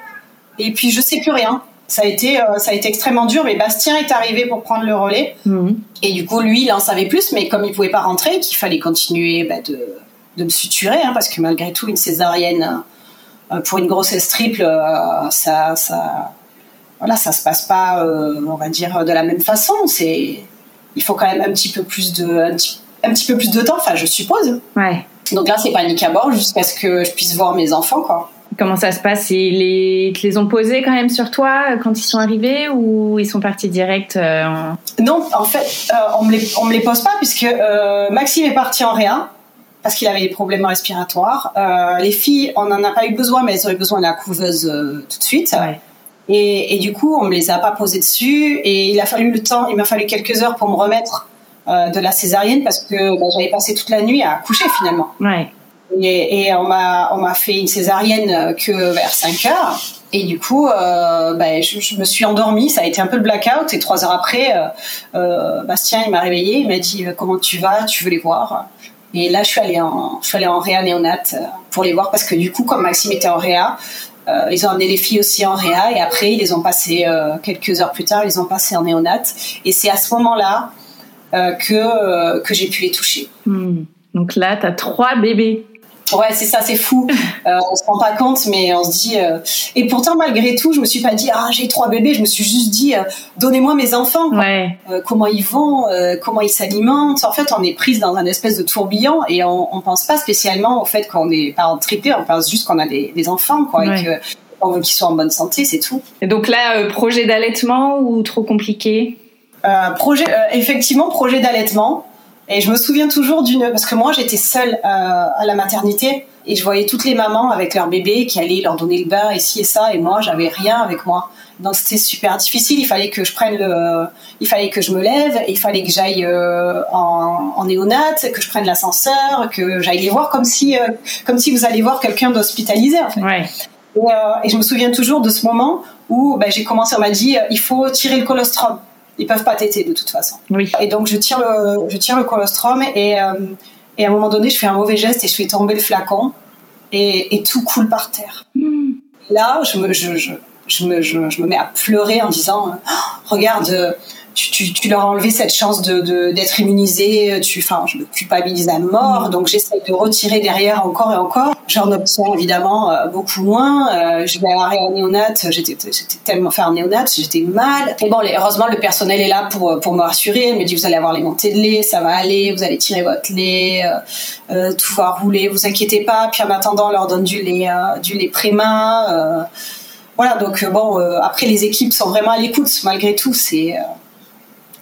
Et puis, je sais plus rien ça a été euh, ça a été extrêmement dur mais Bastien est arrivé pour prendre le relais mhm. et du coup lui il en savait plus mais comme il pouvait pas rentrer qu'il fallait continuer bah, de, de me suturer hein, parce que malgré tout une césarienne euh, pour une grossesse triple euh, ça ça voilà, ça se passe pas, on va dire, de la même façon. C'est, il faut quand même un petit peu plus de, un petit, peu plus de temps. Enfin, je suppose. Ouais. Donc là, c'est panique à bord jusqu'à ce que je puisse voir mes enfants, quoi. Comment ça se passe? Ils les, te les ont posés quand même sur toi euh, quand ils sont arrivés ou ils sont partis direct euh, Non, en fait, euh, on me les, on me les pose pas puisque Maxime est parti en réa parce qu'il avait des problèmes respiratoires. les filles, on n'en a pas eu besoin, mais elles auraient besoin de la couveuse tout de suite. Et, et, du coup, on me les a pas posées dessus et il a fallu le temps, il m'a fallu quelques heures pour me remettre de la césarienne parce que bah, j'avais passé toute la nuit à coucher finalement. Ouais. Et, on m'a on m'a fait une césarienne que vers 5 heures. Et du coup, euh, bah, je, me suis endormie. Ça a été un peu le blackout. Et trois heures après, euh, euh, Bastien il m'a réveillé. Il m'a dit comment tu vas? Tu veux les voir? Et là, je suis allée en je suis allée en réa néonate pour les voir parce que du coup, comme Maxime était en réa, ils ont amené les filles aussi en réa. Et après, ils les ont passé quelques heures plus tard. Ils les ont passé en néonate. Et c'est à ce moment-là que que j'ai pu les toucher. Hmm. Donc là, tu as trois bébés. Ouais, c'est ça, c'est fou. Euh, on se rend pas compte, mais on se dit. Euh, et pourtant, malgré tout, je me suis pas dit ah j'ai trois bébés. Je me suis juste dit euh, donnez-moi mes enfants. Ouais. Euh, comment ils vont, comment ils s'alimentent. En fait, on est prise dans un espèce de tourbillon et on, on pense pas spécialement au fait qu'on est pas en triplé. On pense juste qu'on a des, des, enfants, quoi, et que on veut qu'ils soient en bonne santé, c'est tout. Et donc là, projet d'allaitement ou trop compliqué? Projet, effectivement, projet d'allaitement. Et je me souviens toujours d'une parce que moi j'étais seule euh, à la maternité et je voyais toutes les mamans avec leur bébé qui allaient leur donner le bain ici et ça et moi j'avais rien avec moi. Donc c'était super difficile. Il fallait que je prenne le, il fallait que je me lève, il fallait que j'aille euh, en, en néonate, que je prenne l'ascenseur, que j'aille les voir comme si, euh, comme si vous allez voir quelqu'un d'hospitalisé en fait. Ouais. Et, et, je me souviens toujours de ce moment où ben, j'ai commencé, on m'a dit, il faut tirer le colostrum ils peuvent pas téter de toute façon. Oui. Et donc je tire le, je tire le colostrum et, euh, et à un moment donné je fais un mauvais geste et je fais tomber le flacon et, et tout coule par terre. Hmm. Là je me, je, je, je, me, je, me mets à pleurer en disant oh, regarde tu, tu, leur as enlevé cette chance de, d'être immunisé. Tu, enfin, je me culpabilise à mort, mm. donc j'essaie de retirer derrière encore et encore. J'en obtiens évidemment euh, beaucoup moins. Euh, je vais arrêter en néonate. J'étais, j'étais tellement fait en néonate, j'étais mal. Et bon, heureusement, le personnel est là pour pour me rassurer. Il me dit vous allez avoir les montées de lait, ça va aller. Vous allez tirer votre lait, euh, tout va rouler. Vous inquiétez pas. Puis en attendant, on leur donne du lait, du lait préma. voilà, donc bon, après les équipes sont vraiment à l'écoute malgré tout. C'est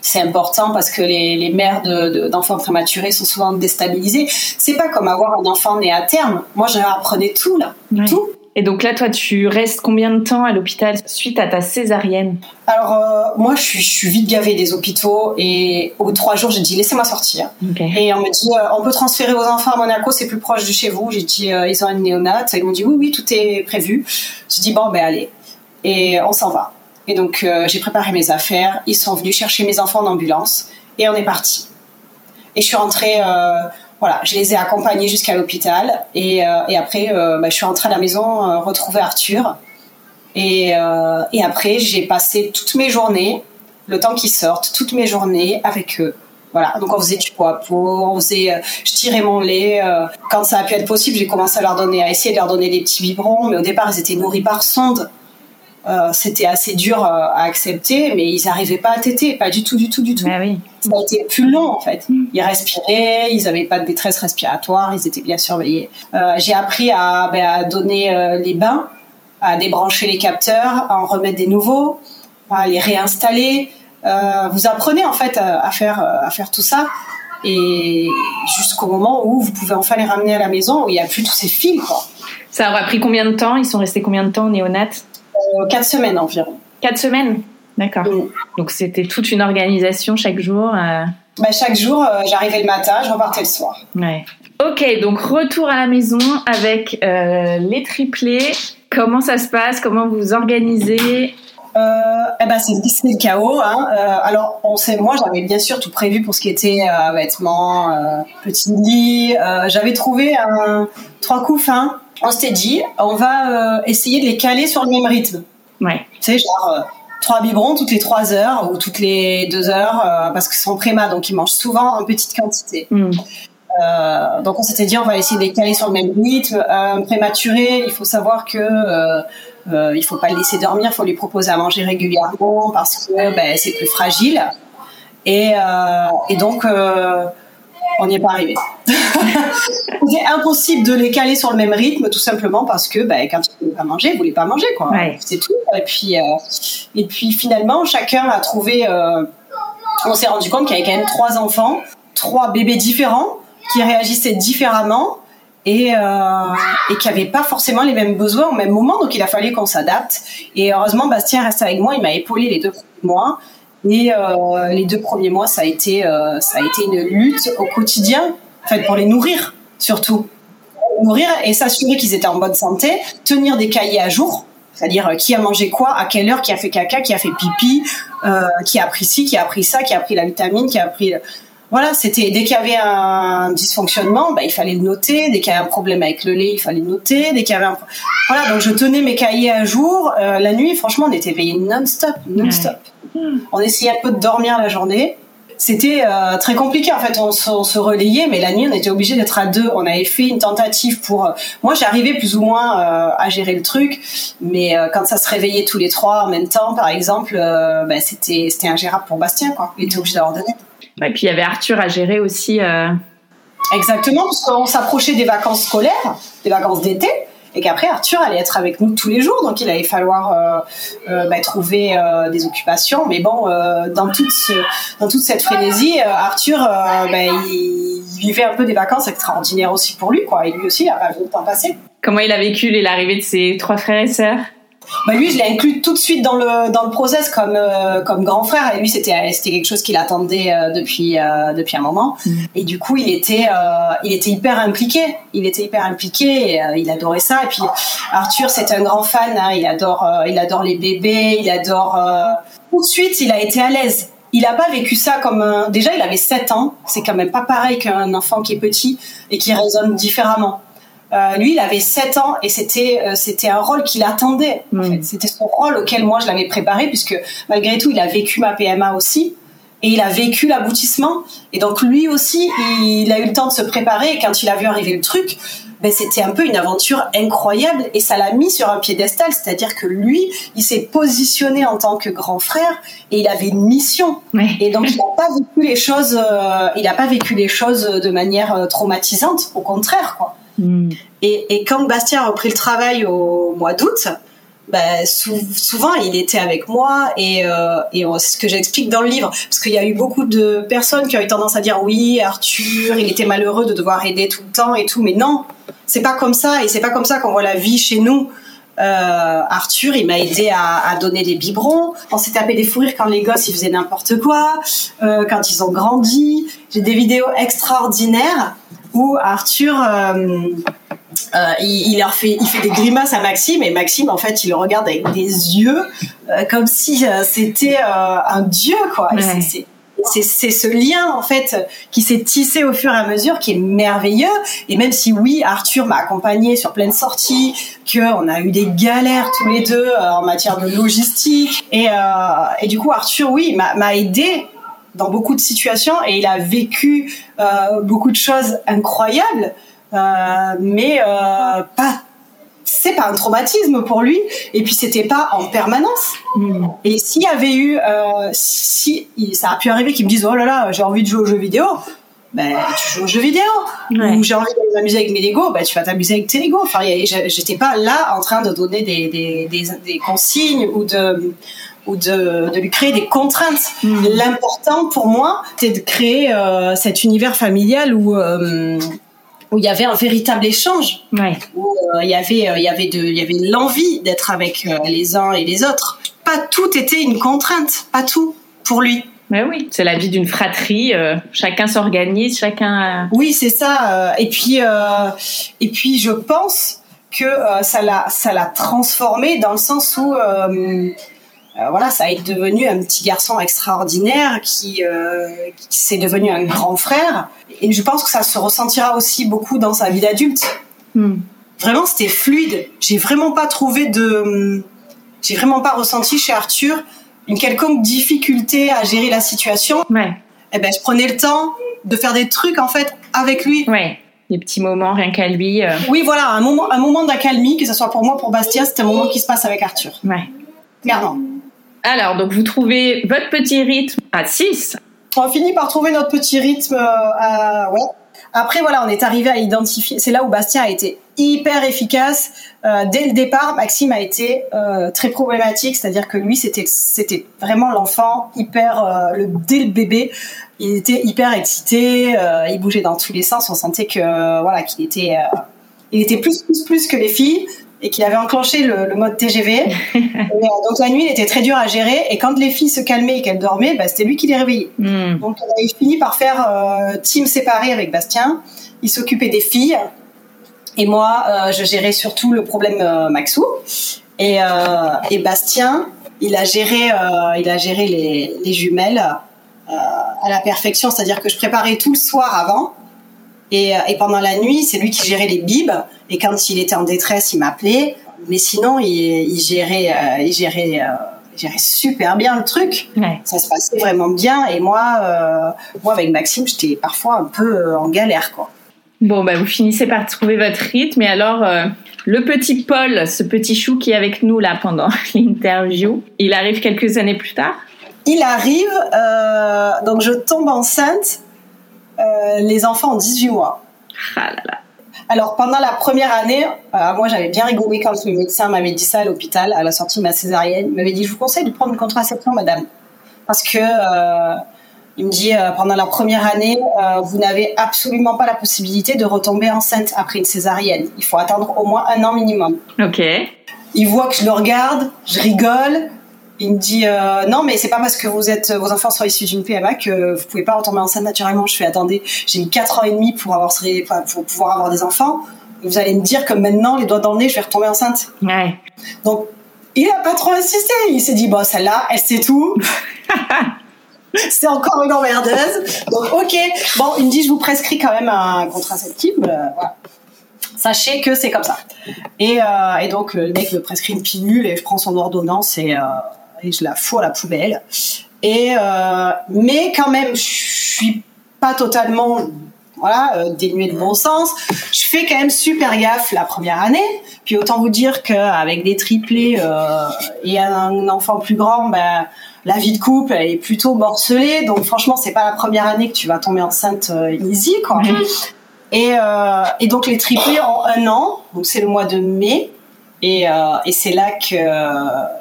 c'est important parce que les, les mères d'enfants prématurés sont souvent déstabilisées. C'est pas comme avoir un enfant né à terme. Moi, j'apprenais tout là, tout. Et donc là, toi, tu restes combien de temps à l'hôpital suite à ta césarienne? Alors, euh, moi, je suis, je suis, vite gavée des hôpitaux et au bout de trois jours, j'ai dit laissez-moi sortir. Et on me dit euh, on peut transférer vos enfants à Monaco, c'est plus proche de chez vous. J'ai dit euh, ils ont une néonate. Ils m'ont dit oui, oui, tout est prévu. J'ai dit bon, ben allez. Et on s'en va. Et donc, euh, j'ai préparé mes affaires. Ils sont venus chercher mes enfants en ambulance et on est parti. Et je suis rentrée, euh, voilà, je les ai accompagnés jusqu'à l'hôpital. Et, euh, après, bah, je suis rentrée à la maison retrouver Arthur. Et, après, j'ai passé toutes mes journées, le temps qu'ils sortent, toutes mes journées avec eux. Voilà, donc on faisait du poids on faisait, je tirais mon lait. quand ça a pu être possible, j'ai commencé à leur donner, à essayer de leur donner des petits biberons, mais au départ, ils étaient nourris par sonde. Euh, c'était assez dur euh, à accepter, mais ils n'arrivaient pas à téter, pas du tout, du tout, du tout. Oui. Ça a été plus long en fait. Ils respiraient, ils n'avaient pas de détresse respiratoire, ils étaient bien surveillés. Euh, j'ai appris à, ben, à donner les bains, à débrancher les capteurs, à en remettre des nouveaux, à les réinstaller. vous apprenez en fait à, faire, à faire tout ça et jusqu'au moment où vous pouvez enfin les ramener à la maison où il n'y a plus tous ces fils. Quoi. Ça aura pris combien de temps? Ils sont restés combien de temps néonates quatre semaines environ. Quatre semaines D'accord. Donc c'était toute une organisation chaque jour euh. bah, Chaque jour, euh, j'arrivais le matin, je repartais le soir. Ouais. Ok, donc retour à la maison avec les triplés. Comment ça se passe? Comment vous vous organisez? Eh ben c'est le chaos. Hein. alors on sait, moi j'avais bien sûr tout prévu pour ce qui était vêtements, petit lit. j'avais trouvé un trois coups fins on s'était dit, on va euh, essayer de les caler sur le même rythme. Ouais. Tu sais, genre euh, trois biberons toutes les trois heures ou toutes les deux heures euh, parce que sont préma, donc ils mangent souvent en petite quantité. Mm. donc on s'était dit, on va essayer de les caler sur le même rythme. prématuré, il faut savoir que il faut pas le laisser dormir, il faut lui proposer à manger régulièrement parce que ben, c'est plus fragile. Et, et donc, on n'y est pas arrivé. c'est impossible de les caler sur le même rythme, tout simplement parce que ben, quand ils ne voulaient pas manger, ils ne voulaient pas manger. Quoi. C'est tout. Et puis, euh, et puis finalement, chacun a trouvé... Euh, on s'est rendu compte qu'il y avait quand même trois enfants, trois bébés différents qui réagissaient différemment et, euh, et qui n'avaient pas forcément les mêmes besoins au même moment. Donc il a fallu qu'on s'adapte. Et heureusement, Bastien reste avec moi. Il m'a épaulé les deux mois. Et euh, les deux premiers mois, ça a été euh, ça a été une lutte au quotidien, en fait, pour les nourrir surtout, nourrir et s'assurer qu'ils étaient en bonne santé, tenir des cahiers à jour. C'est-à-dire euh, qui a mangé quoi, à quelle heure, qui a fait caca, qui a fait pipi, euh, qui a pris ci, qui a pris ça, qui a pris la vitamine, qui a pris voilà, c'était dès qu'il y avait un dysfonctionnement, bah, il fallait le noter. Dès qu'il y avait un problème avec le lait, il fallait le noter. Dès qu'il y avait un... voilà, donc je tenais mes cahiers à jour. La nuit, franchement, on était veillés non-stop, non-stop. On essayait un peu de dormir la journée. C'était euh, très compliqué en fait. On se, relayait, mais la nuit, on était obligé d'être à deux. On avait fait une tentative pour. Euh, moi, j'arrivais plus ou moins à gérer le truc, mais quand ça se réveillait tous les trois en même temps, par exemple, bah, c'était c'était ingérable pour Bastien. Quoi. Il était obligé l'aide. Et puis il y avait Arthur à gérer aussi. Euh... Exactement, parce qu'on s'approchait des vacances scolaires, des vacances d'été, et qu'après Arthur allait être avec nous tous les jours, donc il allait falloir euh, euh, bah, trouver euh, des occupations. Mais bon, dans toute ce, dans toute cette frénésie, Arthur, bah, il, il, vivait un peu des vacances extraordinaires aussi pour lui, quoi. Et lui aussi, il a pas le temps passer. Comment il a vécu l'arrivée de ses trois frères et sœurs? Bah lui, je l'ai inclus tout de suite dans le dans le process comme euh, comme grand frère. Et lui, c'était c'était quelque chose qu'il attendait euh, depuis euh, depuis un moment. Mm. Et du coup, il était il était hyper impliqué. Il était hyper impliqué. il adorait ça. Et puis Arthur, c'est un grand fan. Hein. il adore il adore les bébés. Il adore tout de suite. Il a été à l'aise. Il n'a pas vécu ça comme un... Déjà, il avait 7 ans. C'est quand même pas pareil qu'un enfant qui est petit et qui raisonne différemment. Euh, lui, il avait 7 ans et c'était euh, c'était un rôle qu'il attendait. Mm. C'était son rôle auquel moi je l'avais préparé puisque malgré tout, il a vécu ma PMA aussi et il a vécu l'aboutissement. Et donc lui aussi, il, a eu le temps de se préparer et quand il a vu arriver le truc, ben, c'était un peu une aventure incroyable et ça l'a mis sur un piédestal. C'est-à-dire que lui, il s'est positionné en tant que grand frère et il avait une mission. Et donc il n'a pas vécu les choses, euh, il n'a pas vécu les choses de manière traumatisante. Au contraire, quoi. Mm. Et, quand Bastien a repris le travail au mois d'août, bah, souvent il était avec moi et, euh, c'est ce que j'explique dans le livre parce qu'il y a eu beaucoup de personnes qui ont eu tendance à dire oui Arthur il était malheureux de devoir aider tout le temps et tout mais non c'est pas comme ça et c'est pas comme ça qu'on voit la vie chez nous euh, Arthur, il m'a aidé à, à, donner des biberons. On s'est tapé des fous rires quand les gosses ils faisaient n'importe quoi, euh, quand ils ont grandi. J'ai des vidéos extraordinaires où Arthur, euh, euh, il, leur fait, il fait des grimaces à Maxime et Maxime, en fait, il le regarde avec des yeux euh, comme si c'était un dieu, quoi. C'est ce lien en fait qui s'est tissé au fur et à mesure, qui est merveilleux. Et même si oui, Arthur m'a accompagné sur plein de sorties, que on a eu des galères tous les deux en matière de logistique, et, et du coup Arthur, oui, m'a aidé dans beaucoup de situations et il a vécu euh, beaucoup de choses incroyables, euh, mais euh, pas. C'est pas un traumatisme pour lui, et puis c'était pas en permanence. Mm. Et s'il y avait eu, euh, si ça a pu arriver qu'il me dise oh là là, j'ai envie de jouer aux jeux vidéo, ben tu joues aux jeux vidéo. Ou j'ai envie de m'amuser avec mes Lego, ben tu vas t'amuser avec tes Lego. Enfin, j'étais pas là en train de donner des, des, des, des consignes ou de ou de, de, lui créer des contraintes. Hmm. L'important pour moi, c'est de créer euh, cet univers familial où euh, où il y avait un véritable échange, ouais. où euh, il y avait il y avait de il y avait l'envie d'être avec les uns et les autres. Pas tout était une contrainte, pas tout pour lui. Mais oui, c'est la vie d'une fratrie. chacun s'organise, chacun. Oui, c'est ça. et puis et puis je pense que ça l'a ça l'a transformé dans le sens où euh, voilà, ça est devenu un petit garçon extraordinaire qui, euh, qui s'est devenu un grand frère. Et je pense que ça se ressentira aussi beaucoup dans sa vie d'adulte. Hmm. Vraiment, c'était fluide. J'ai vraiment pas trouvé de, j'ai vraiment pas ressenti chez Arthur une quelconque difficulté à gérer la situation. Ouais. Eh ben, je prenais le temps de faire des trucs en fait avec lui. Ouais. des petits moments rien qu'à lui. euh. Oui, voilà, un moment, un moment d'accalmie, que ce soit pour moi, pour Bastien, c'est un moment qui se passe avec Arthur. Ouais. Clairement. Alors, donc vous trouvez votre petit rythme à 6. On finit par trouver notre petit rythme. euh, à- ouais. Après, voilà, on est arrivé à identifier. C'est là où Bastien a été hyper efficace. Euh, dès le départ, Maxime a été euh, très problématique, c'est-à-dire que lui, c'était vraiment l'enfant hyper. le, dès le bébé, il était hyper excité. il bougeait dans tous les sens. On sentait que voilà, qu'il était il était plus plus plus que les filles et qu'il avait enclenché le, le mode TGV. Et, euh, donc la nuit, il était très dur à gérer. Et quand les filles se calmaient et qu'elles dormaient, bah, c'était lui qui les réveillait. Hmm. Donc on avait fini par faire euh, team séparé avec Bastien. Il s'occupait des filles et moi euh, je gérais surtout le problème euh, Maxou et, et Bastien il a géré il a géré les, les jumelles à la perfection, c'est-à-dire que je préparais tout le soir avant et, euh, et pendant la nuit c'est lui qui gérait les bibes et quand il était en détresse il m'appelait mais sinon il, il gérait euh, il gérait euh, il gérait super bien le truc Ouais. ça se passait vraiment bien et moi euh, moi avec Maxime j'étais parfois un peu euh, en galère quoi Bon, bah, vous finissez par trouver votre rythme. Et alors, euh, le petit Paul, ce petit chou qui est avec nous là pendant l'interview, il arrive quelques années plus tard? il arrive euh, donc je tombe enceinte euh, les enfants ont 18 mois Ah là là. alors pendant la première année euh, moi j'avais bien rigolé quand le médecin m'avait dit ça à l'hôpital à la sortie de ma césarienne il m'avait dit je vous conseille de prendre une contraception madame parce que euh, il me dit euh, pendant la première année, euh, vous n'avez absolument pas la possibilité de retomber enceinte après une césarienne. Il faut attendre au moins un an minimum. Ok. Il voit que je le regarde, je rigole. Il me dit euh, non mais c'est pas parce que vous êtes vos enfants sont issus d'une PMA que vous pouvez pas retomber enceinte naturellement. Je fais attendez, j'ai mis quatre ans et demi pour avoir enfin, pour pouvoir avoir des enfants. Et vous allez me dire que maintenant les doigts dans le nez je vais retomber enceinte. Ouais. Donc il a pas trop insisté. Il s'est dit bon celle-là elle sait tout. C'est encore une emmerdeuse. Donc ok bon il me dit je vous prescris quand même un contraceptif. Euh, voilà. Sachez que c'est comme ça. Et, euh, et donc le mec me prescrit une pilule et je prends son ordonnance et, euh, et je la fous à la poubelle. Et euh, mais quand même, je suis pas totalement voilà euh, dénuée de bon sens. Je fais quand même super gaffe la première année. Puis autant vous dire qu'avec des triplés euh, et un enfant plus grand, ben la vie de couple elle est plutôt morcelée. Donc franchement, c'est pas la première année que tu vas tomber enceinte euh, easy quoi. Et, et donc les triplés en un an, donc c'est le mois de mai, et, euh, et c'est là que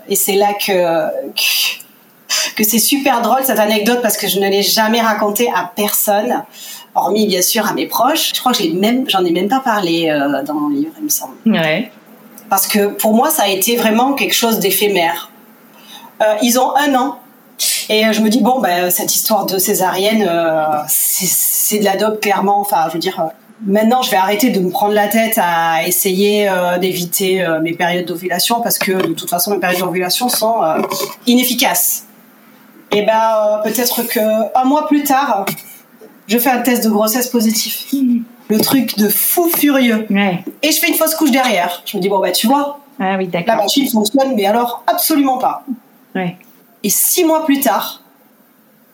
et c'est là que que, que c'est super drôle cette anecdote parce que je ne l'ai jamais racontée à personne, hormis bien sûr à mes proches. Je crois que j'ai même j'en ai même pas parlé euh, dans mon livre, il me semble, Ouais. parce que pour moi ça a été vraiment quelque chose d'éphémère. Euh, ils ont un an. Et euh, je me dis bon ben cette histoire de césarienne euh, c'est de la dope clairement enfin je veux dire euh, maintenant je vais arrêter de me prendre la tête à essayer euh, d'éviter euh, mes périodes d'ovulation parce que de toute façon mes périodes d'ovulation sont euh, inefficaces. Et ben euh, peut-être que un mois plus tard je fais un test de grossesse positif. Le truc de fou furieux. Ouais. Et je fais une fausse couche derrière. Je me dis bon bah tu vois Ah oui, la machine fonctionne mais alors absolument pas. Ouais. Et six mois plus tard,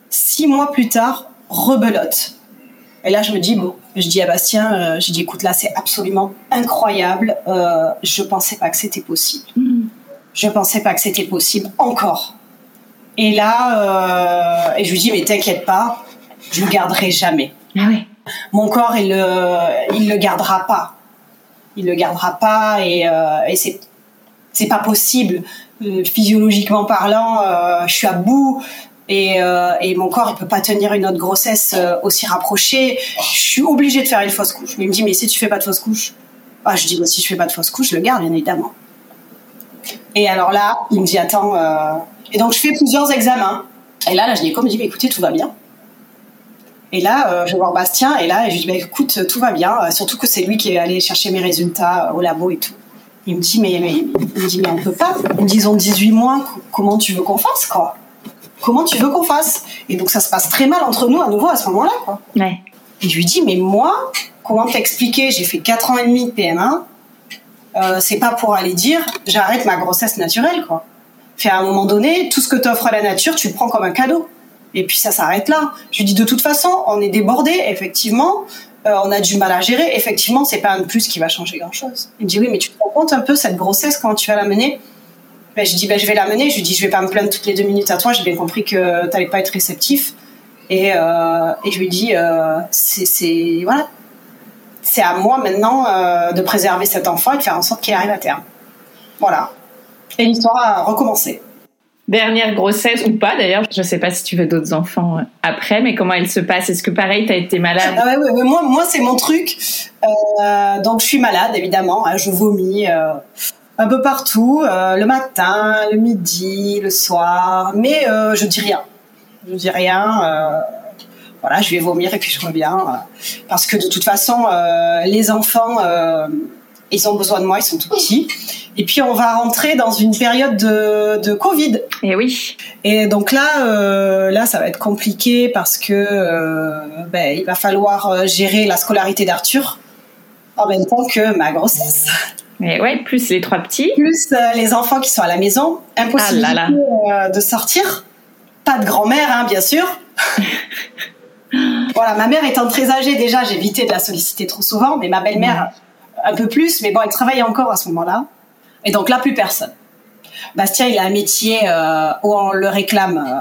six mois plus tard, rebelote. Et là, je me dis, bon, je dis à Bastien, euh, j'ai dit, écoute, là, c'est absolument incroyable. Euh, je pensais pas que c'était possible. Je pensais pas que c'était possible encore. Et là, euh, et je lui dis, mais t'inquiète pas, je le garderai jamais. Ah ouais. Mon corps, il le, il le gardera pas. Il le gardera pas et, et c'est, c'est pas possible. Physiologiquement parlant, euh, je suis à bout et, euh, et mon corps, il peut pas tenir une autre grossesse euh, aussi rapprochée. Je suis obligée de faire une fausse couche. Il me dit, mais si tu fais pas de fausse couche, ah, je dis, bah, si je fais pas de fausse couche, je le garde, bien évidemment. Et alors là, il me dit, attends, euh... et donc je fais plusieurs examens. Et là, la gynéco me dit, mais écoutez, tout va bien. Et là, je vais voir Bastien, et là, je lui dis, bah, écoute, tout va bien, surtout que c'est lui qui est allé chercher mes résultats au labo et tout. Il me dit, mais, mais, il me dit, mais on peut pas. Ils me disent, ont 18 mois, co- comment tu veux qu'on fasse, quoi? Comment tu veux qu'on fasse? Et donc, ça se passe très mal entre nous à nouveau à ce moment-là, quoi. Ouais. Et je lui dis, mais moi, comment t'expliquer? J'ai fait 4 ans et demi de PMA. Euh, c'est pas pour aller dire, j'arrête ma grossesse naturelle, quoi. Fait à un moment donné, tout ce que t'offre la nature, tu le prends comme un cadeau. Et puis ça s'arrête là. Je lui dis, de toute façon, on est débordé, effectivement. euh, on a du mal à gérer. Effectivement, c'est pas un plus qui va changer grand-chose. Il me dit oui, mais tu te rends compte un peu cette grossesse quand tu vas la mener ben, Je dis ben, je vais la mener. Je lui dis je vais pas me plaindre toutes les deux minutes à toi. J'ai bien compris que tu n'allais pas être réceptif. Et, euh, et je lui dis euh, c'est voilà, c'est à moi maintenant euh, de préserver cet enfant et de faire en sorte qu'il arrive à terme. Voilà. Et l'histoire a recommencé dernière grossesse ou pas d'ailleurs. Je sais pas si tu veux d'autres enfants après, mais comment elle se passe? Est-ce que pareil, tu as été malade? Ah ouais, Moi, moi c'est mon truc. Donc je suis malade évidemment. Hein, je vomis un peu partout, le matin, le midi, le soir, mais je dis rien. Je dis rien. voilà, je vais vomir et puis je reviens parce que de toute façon, les enfants, ils ont besoin de moi, ils sont tout petits. Et puis on va rentrer dans une période de, de Covid. Et oui. Et donc là, euh, là, ça va être compliqué parce que euh, ben, il va falloir euh, gérer la scolarité d'Arthur en même temps que ma grossesse. Et ouais, plus les trois petits. Plus euh, les enfants qui sont à la maison. Impossible ah de sortir. Pas de grand-mère, hein, bien sûr. voilà, ma mère étant très âgée déjà, évité de la solliciter trop souvent, mais ma belle-mère un peu plus. Mais bon, elle travaille encore à ce moment-là. Et donc là, plus personne. Bastien, il a un métier euh, où on le réclame, euh,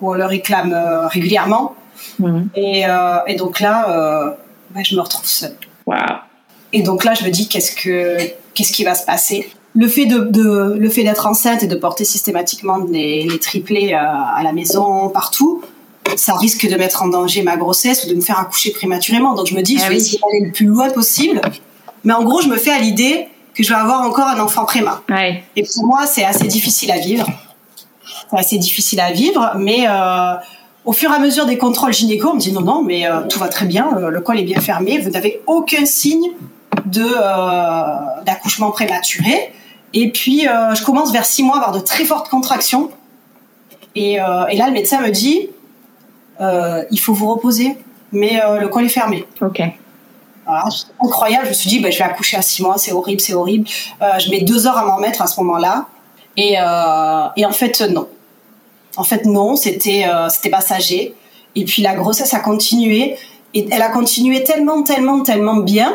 où on le réclame euh, régulièrement. Mhm. Et, et, donc là, bah, je me retrouve seule. Wow. Et donc là, je me dis qu'est-ce que qu'est-ce qui va se passer Le fait de, de le fait d'être enceinte et de porter systématiquement les, les triplés à la maison, partout, ça risque de mettre en danger ma grossesse ou de me faire accoucher prématurément. Donc je me dis, ah je vais essayer d'aller le plus loin possible. Mais en gros, je me fais à l'idée que je vais avoir encore un enfant préma. Et pour moi, c'est assez difficile à vivre. C'est assez difficile à vivre, mais euh, au fur et à mesure des contrôles gynéco, on me dit non, non, mais euh, tout va très bien, euh, le col est bien fermé, vous n'avez aucun signe de d'accouchement prématuré. Et puis, je commence vers six mois à avoir de très fortes contractions. Et, et là, le médecin me dit, il faut vous reposer, mais le col est fermé. Ok incroyable. Je me suis dit, bah, je vais accoucher à six mois, c'est horrible, c'est horrible. Euh, je mets deux heures à m'en mettre à ce moment-là. Et, euh, et en fait, non. En fait, non, c'était euh, c'était passager. Et puis la grossesse a continué. Et elle a continué tellement, tellement, tellement bien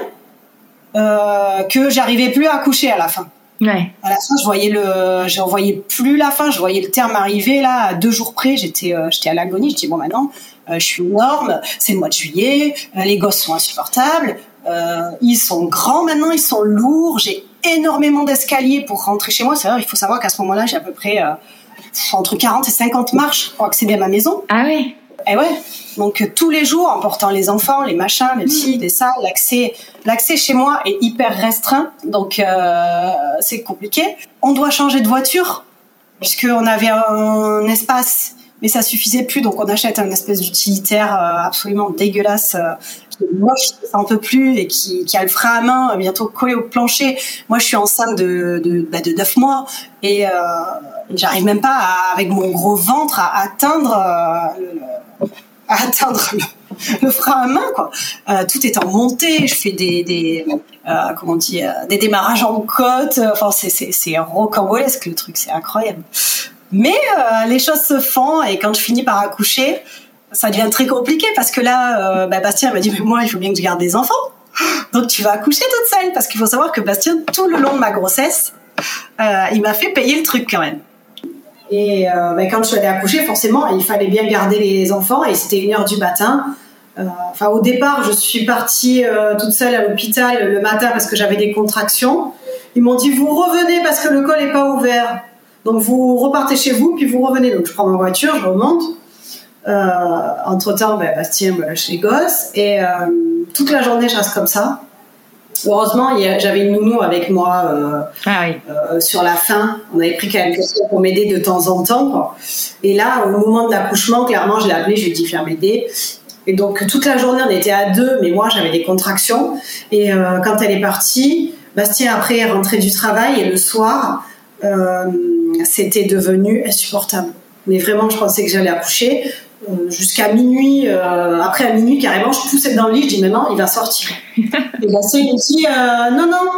que j'arrivais plus à accoucher à la fin. Ouais. À la fin, je voyais le, je voyais plus la fin. Je voyais le terme arriver là, à deux jours près. J'étais, j'étais à l'agonie. Je dis bon maintenant, euh, je suis énorme, c'est le mois de juillet, euh, les gosses sont insupportables, euh, ils sont grands maintenant, ils sont lourds, j'ai énormément d'escaliers pour rentrer chez moi. C'est vrai, il faut savoir qu'à ce moment-là, j'ai à peu près entre 40 et 50 marches pour accéder à ma maison. Ah oui et ouais, donc tous les jours, en portant les enfants, les machins, les filles, les salles, l'accès, l'accès chez moi est hyper restreint, donc euh, c'est compliqué. On doit changer de voiture puisqu'on avait un espace mais ça suffisait plus, donc on achète un espèce d'utilitaire euh, absolument dégueulasse, euh, moche, qui un peu plus et qui, qui, a le frein à main euh, bientôt collé au plancher. Moi, je suis enceinte de de, bah, de 9 mois et j'arrive même pas avec mon gros ventre à atteindre à atteindre le, frein à main quoi. tout est en montée, je fais des, des comment on dit des démarrages en côte. Enfin c'est c'est rocambolesque le truc, c'est incroyable. Mais euh, les choses se font et quand je finis par accoucher, ça devient très compliqué parce que là, euh, bah, Bastien m'a dit mais moi il faut bien que je garde des enfants. Donc tu vas accoucher toute seule parce qu'il faut savoir que Bastien tout le long de ma grossesse, euh, il m'a fait payer le truc quand même. Et bah, quand je suis allée accoucher, forcément, il fallait bien garder les enfants et c'était une heure du matin. Enfin, au départ, je suis partie toute seule à l'hôpital le matin parce que j'avais des contractions. Ils m'ont dit vous revenez parce que le col n'est pas ouvert. Donc vous repartez chez vous, puis vous revenez. Donc je prends ma voiture, je remonte. Euh, entre temps, ben, Bastien me lâche les gosses et euh, toute la journée je reste comme ça. Heureusement, j'avais une nounou avec moi euh, ah oui. euh, sur la fin. On avait pris quand même quelqu'un pour m'aider de temps en temps. Quoi. Et là, au moment de l'accouchement, clairement, je l'ai appelé, je lui ai dit viens m'aider. Et donc toute la journée, on était à deux, mais moi j'avais des contractions. Et euh, quand elle est partie, Bastien après est rentré du travail et le soir, c'était devenu insupportable. Mais vraiment, je pensais que j'allais accoucher. Euh, jusqu'à minuit, euh, après à minuit carrément, je poussais dans le lit, je dis maintenant il va sortir. Et la il me dit non non,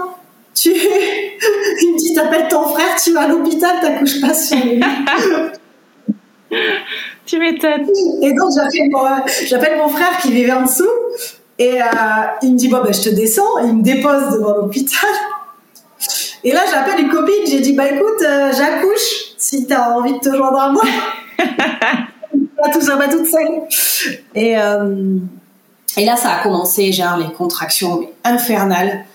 tu, il me dit t'appelles ton frère, tu vas à l'hôpital, t'accouches pas sur lui. tu m'étonnes. Et donc j'appelle mon, j'appelle mon frère qui vivait en dessous Et euh, il me dit bon ben je te descends, et il me dépose devant l'hôpital. Et là j'appelle une copine, j'ai dit bah écoute euh, j'accouche si t'as envie de te joindre à moi. Pas tout ça, pas toute seule. Et euh, et là ça a commencé genre les contractions infernales.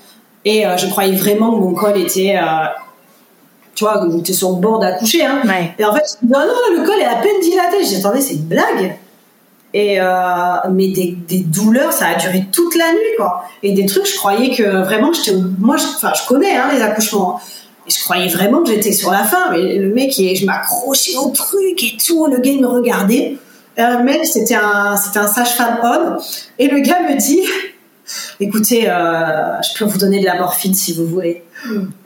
Et je croyais vraiment que mon col était tu vois, j'étais sur le bord d'accoucher. Hein. Et en fait, non, non, le col est à peine dilaté. J'ai attendez, c'est une blague. Et euh, mais des, des, douleurs, ça a duré toute la nuit, quoi. Et des trucs, je croyais que vraiment, j'étais, moi, enfin, je, connais hein, les accouchements. Hein. Et je croyais vraiment que j'étais sur la fin. Mais le mec, je m'accrochais au truc et tout. Le gars, il me regardait. Un mec, c'était un, un sage-femme homme. Et le gars me dit, écoutez, euh, je peux vous donner de la morphine si vous voulez.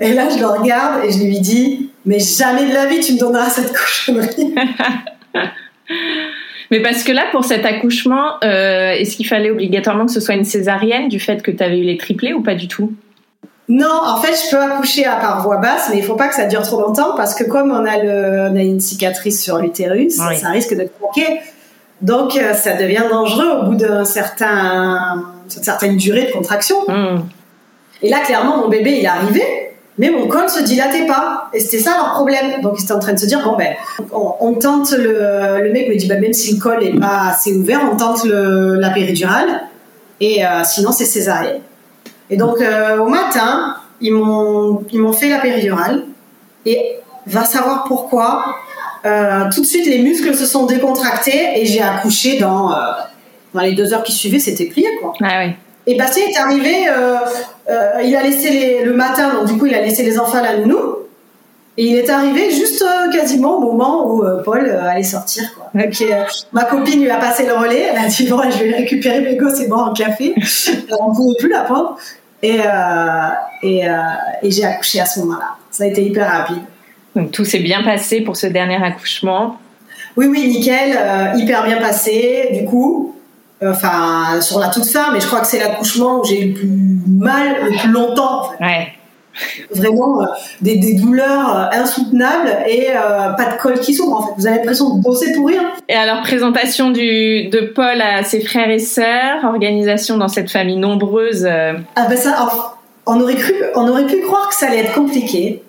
Et là, je le regarde et je lui dis, mais jamais de la vie, tu me donneras cette cochonnerie. Mais parce que là, pour cet accouchement, euh, est-ce qu'il fallait obligatoirement que ce soit une césarienne du fait que tu avais eu les triplés ou pas du tout? Non, en fait, je peux accoucher à par voie basse, mais il faut pas que ça dure trop longtemps parce que comme on a, le, on a une cicatrice sur l'utérus, ça risque de croquer. Donc, euh, ça devient dangereux au bout d'un certain, certaine durée de contraction. Hmm. Et là, clairement, mon bébé, il est arrivé mais mon col se dilatait pas et c'était ça leur problème donc ils étaient en train de se dire bon ben on, tente le le mec me dit bah, même si le col est pas assez ouvert on tente le, la péridurale et euh, sinon c'est césarienne et donc euh, au matin ils m'ont ils m'ont fait la péridurale. Et va savoir pourquoi. Euh, tout de suite les muscles se sont décontractés et j'ai accouché dans dans les deux heures qui suivaient. C'était plié quoi. Ah et Bastien est arrivé, euh, euh, il a laissé les, le matin, donc du coup il a laissé les enfants à la nounou. Et il est arrivé juste euh, quasiment au moment où Paul allait sortir. Quoi. Donc, ma copine lui a passé le relais. Elle a dit bon, je vais récupérer mes gosses et boire un café. On ne pouvait plus la pauvre. Et, et, et j'ai accouché à ce moment-là. Ça a été hyper rapide. Donc tout s'est bien passé pour ce dernier accouchement. Oui, oui, nickel, hyper bien passé. Du coup, enfin sur la toute fin, mais je crois que c'est l'accouchement où j'ai eu le plus mal le plus longtemps. Vraiment euh, des, douleurs euh, insoutenables et euh, pas de col qui s'ouvre en fait. Vous avez l'impression de bosser pour rien. Et alors présentation du, de Paul à ses frères et sœurs, organisation dans cette famille nombreuse. Ah ben ça, on aurait cru, on aurait pu croire que ça allait être compliqué.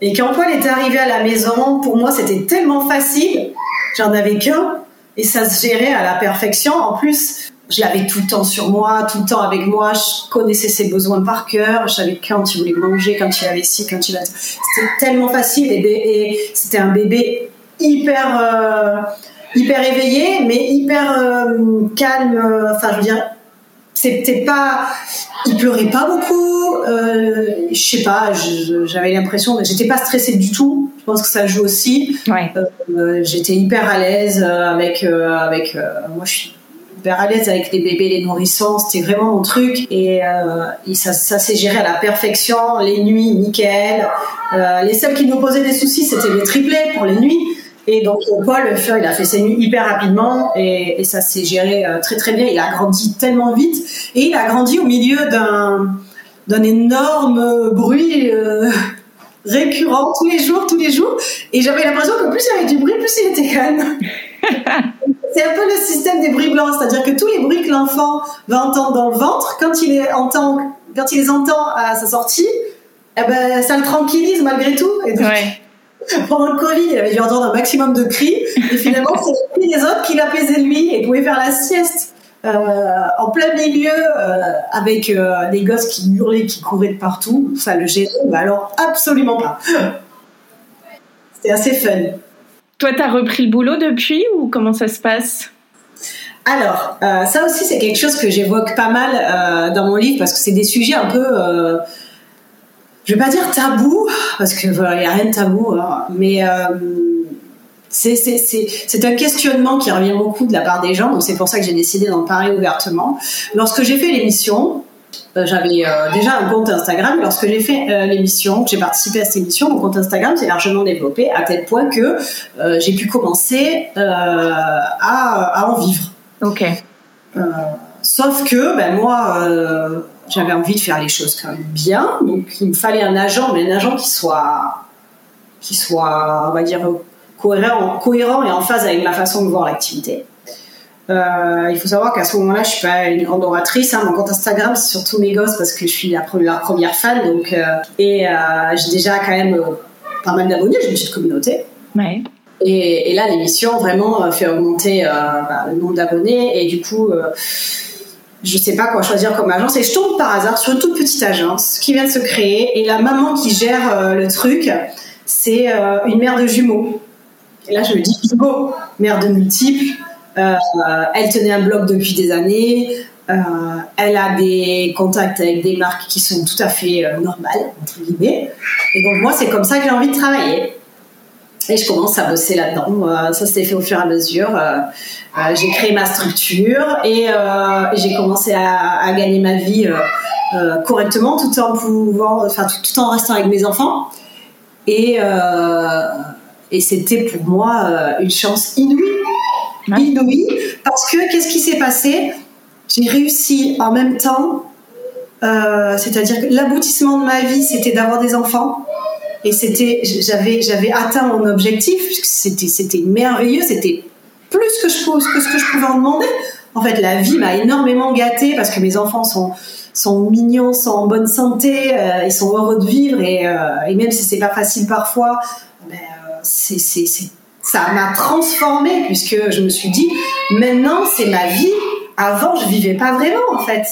Et quand Paul était arrivé à la maison, pour moi c'était tellement facile. J'en avais qu'un et ça se gérait à la perfection. En plus, je l'avais tout le temps sur moi, tout le temps avec moi. Je connaissais ses besoins par cœur. Je savais quand il voulait manger, quand il avait ci, quand il avait. C'était tellement facile et, c'était un bébé hyper euh, hyper éveillé, mais hyper euh, calme. Enfin, je veux dire, c'était pas il pleurait pas beaucoup euh, je sais pas j'avais l'impression j'étais pas stressée du tout je pense que ça joue aussi euh, j'étais hyper à l'aise avec avec moi je suis hyper à l'aise avec les bébés les nourrissons c'était vraiment mon truc et, ça, ça s'est géré à la perfection les nuits nickel les seuls qui nous posaient des soucis c'était les triplés pour les nuits et donc Paul, il a fait ses nuits hyper rapidement et, ça s'est géré euh, très très bien. Il a grandi tellement vite et il a grandi au milieu d'un d'un énorme bruit euh, récurrent tous les jours, tous les jours. Et j'avais l'impression que plus il y avait du bruit, plus il était calme. c'est un peu le système des bruits blancs, c'est-à-dire que tous les bruits que l'enfant va entendre dans le ventre, quand il, les entend, quand il les entend à sa sortie, eh ben, ça le tranquillise malgré tout. Et ouais. pendant le Covid, il avait dû entendre un maximum de cris. Et finalement, c'est les autres qui l'apaisaient lui et pouvait faire la sieste euh, en plein milieu euh, avec euh, des gosses qui hurlaient, qui couraient de partout. Ça le gênait, mais alors absolument pas. C'était assez fun. Toi, t'as repris le boulot depuis ou comment ça se passe? Alors, ça aussi, c'est quelque chose que j'évoque pas mal dans mon livre parce que c'est des sujets un peu je vais pas dire tabou parce que voilà, y a rien de tabou, hein, mais euh, c'est un questionnement qui revient beaucoup de la part des gens, donc c'est pour ça que j'ai décidé d'en parler ouvertement. Lorsque j'ai fait l'émission, euh, j'avais euh, déjà un compte Instagram. Lorsque j'ai fait euh, l'émission, que j'ai participé à cette émission, mon compte Instagram s'est largement développé à tel point que j'ai pu commencer à, à, en vivre. Ok. sauf que, ben moi j'avais envie de faire les choses quand même bien. Donc, il me fallait un agent, mais un agent qui soit, qui soit, on va dire, cohérent, cohérent et en phase avec ma façon de voir l'activité. Euh, il faut savoir qu'à ce moment-là, je suis pas une grande oratrice. Hein. Mon compte Instagram, c'est surtout mes gosses parce que je suis la première, première fan. Donc, euh, et euh, j'ai déjà quand même pas mal d'abonnés. J'ai une petite communauté. Ouais. Et, et là, l'émission vraiment fait augmenter bah, le nombre d'abonnés. Et du coup, je sais pas quoi choisir comme agence. Et je tombe par hasard sur une toute petite agence qui vient de se créer. Et la maman qui gère le truc, c'est une mère de jumeaux. Et là, je me dis, bingo, mère de multiples. Euh, elle tenait un blog depuis des années. Euh, elle a des contacts avec des marques qui sont tout à fait euh, normales, entre guillemets. Et donc, moi, c'est comme ça que j'ai envie de travailler. Et je commence à bosser là-dedans. Ça s'est fait au fur et à mesure. J'ai créé ma structure et, j'ai commencé à, gagner ma vie correctement tout en pouvant, enfin tout, en restant avec mes enfants. Et, et c'était pour moi une chance inouïe, Ouais. inouïe, parce que qu'est-ce qui s'est passé? J'ai réussi en même temps, euh, c'est-à-dire que l'aboutissement de ma vie, c'était d'avoir des enfants. Et c'était, j'avais, j'avais atteint mon objectif, c'était, c'était merveilleux, c'était plus que, je, que ce que je pouvais en demander. En fait, la vie m'a énormément gâtée parce que mes enfants sont, sont mignons, sont en bonne santé, euh, ils sont heureux de vivre et, euh, et même si c'est pas facile parfois, ben, c'est, c'est- ça m'a transformée puisque je me suis dit maintenant c'est ma vie. Avant je vivais pas vraiment en fait.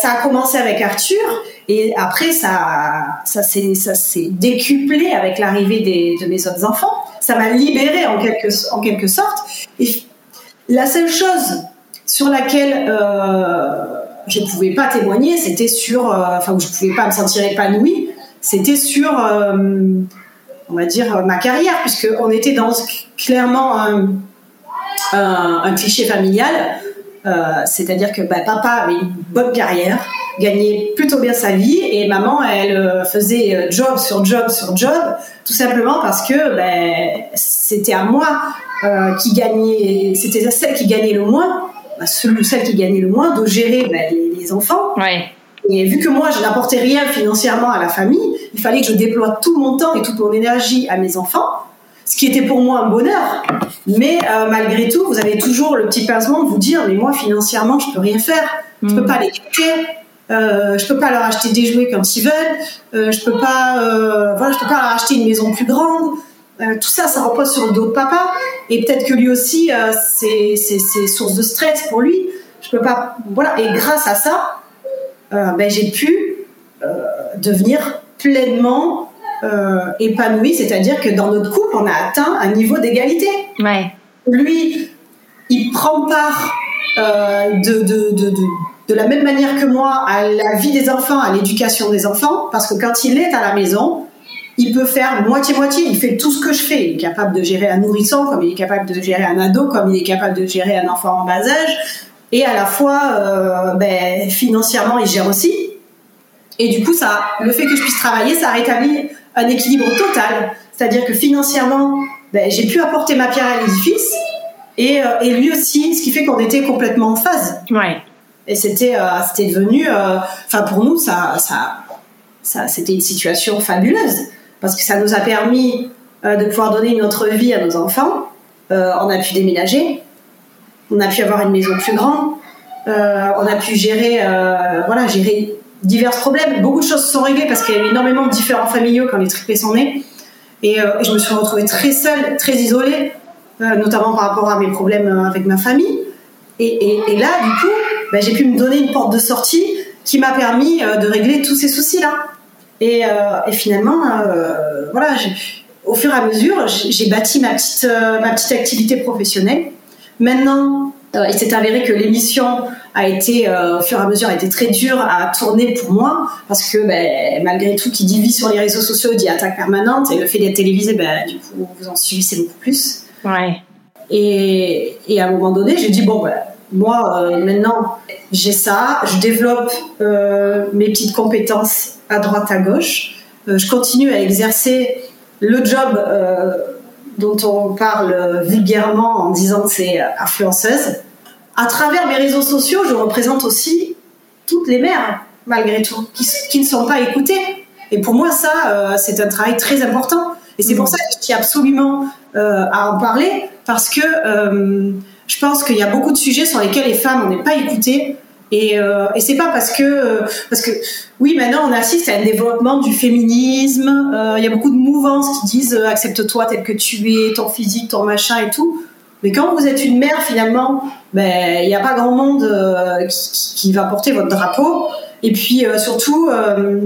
Ça a commencé avec Arthur et après ça, ça s'est, ça s'est décuplé avec l'arrivée de mes autres enfants. Ça m'a libérée en quelque, en quelque sorte. La seule chose sur laquelle euh, je ne pouvais pas témoigner, c'était sur, euh, enfin où je ne pouvais pas me sentir épanouie, c'était sur, euh, on va dire, ma carrière, puisque on était dans clairement un, un, un cliché familial, euh, c'est-à-dire que bah, papa avait une bonne carrière, gagnait plutôt bien sa vie, et maman, elle euh, faisait euh, job sur job sur job, tout simplement parce que ben, c'était à moi euh, qui gagnait, c'était celle qui gagnait le moins, bah, celle qui gagnait le moins, de gérer les, les enfants. Ouais. Et vu que moi, je n'apportais rien financièrement à la famille, il fallait que je déploie tout mon temps et toute mon énergie à mes enfants, ce qui était pour moi un bonheur. Mais euh, malgré tout, vous avez toujours le petit pincement de vous dire, mais moi, financièrement, je peux rien faire. Je peux pas les quitter. Euh, je peux pas leur acheter des jouets quand ils veulent. Euh, je peux pas, euh, voilà, je peux pas leur acheter une maison plus grande. Euh, tout ça, ça repose sur le dos de papa. Et peut-être que lui aussi, euh, c'est source de stress pour lui. Je peux pas, voilà. Et grâce à ça, euh, ben, j'ai pu devenir pleinement euh, épanouie, c'est-à-dire que dans notre couple, on a atteint un niveau d'égalité. Ouais. Lui, il prend part euh, de, de, de, de, de la même manière que moi à la vie des enfants, à l'éducation des enfants, parce que quand il est à la maison, il peut faire moitié-moitié, il fait tout ce que je fais. Il est capable de gérer un nourrisson, comme il est capable de gérer un ado, comme il est capable de gérer un enfant en bas âge. Et à la fois, euh, ben, financièrement, il gère aussi. Et du coup, ça, le fait que je puisse travailler, ça rétablit un équilibre total. C'est-à-dire que financièrement, ben, j'ai pu apporter ma pierre à l'édifice. Et, euh, et lui aussi, ce qui fait qu'on était complètement en phase. Ouais. Et c'était, euh, c'était devenu, euh, enfin pour nous, ça, ça, ça, c'était une situation fabuleuse parce que ça nous a permis de pouvoir donner une autre vie à nos enfants. On a pu déménager, on a pu avoir une maison plus grande, on a pu gérer, voilà, gérer divers problèmes. Beaucoup de choses se sont réglées parce qu'il y a énormément de différents familiaux quand les triplés sont nés. Et, euh, et je me suis retrouvée très seule, très isolée, euh, notamment par rapport à mes problèmes euh, avec ma famille. Et, là, du coup, ben, j'ai pu me donner une porte de sortie qui m'a permis de régler tous ces soucis-là. Et, finalement, voilà, au fur et à mesure, j'ai bâti ma petite, ma petite activité professionnelle. Maintenant, il s'est avéré que l'émission a été, euh, au fur et à mesure, a été très dure à tourner pour moi parce que ben, malgré tout, qui dit vie sur les réseaux sociaux dit attaque permanente et le fait d'être télévisé, ben, du coup, vous en suivez beaucoup plus. Ouais. Et, et à un moment donné, j'ai dit bon, ben, moi euh, maintenant j'ai ça, je développe euh, mes petites compétences à droite à gauche, je continue à exercer le job dont on parle vulgairement en disant que c'est influenceuse. À travers mes réseaux sociaux, je représente aussi toutes les mères, malgré tout, qui, qui ne sont pas écoutées. Et pour moi, ça, euh, c'est un travail très important. Et c'est pour ça que je tiens absolument euh, à en parler, parce que euh, Je pense qu'il y a beaucoup de sujets sur lesquels les femmes, on n'est pas écoutées. Et, et c'est pas parce que parce que oui maintenant on assiste à un développement du féminisme. Il y a beaucoup de mouvances qui disent accepte-toi tel que tu es, ton physique, ton machin et tout. Mais quand vous êtes une mère finalement, ben il n'y a pas grand monde qui, qui, va porter votre drapeau. Et puis surtout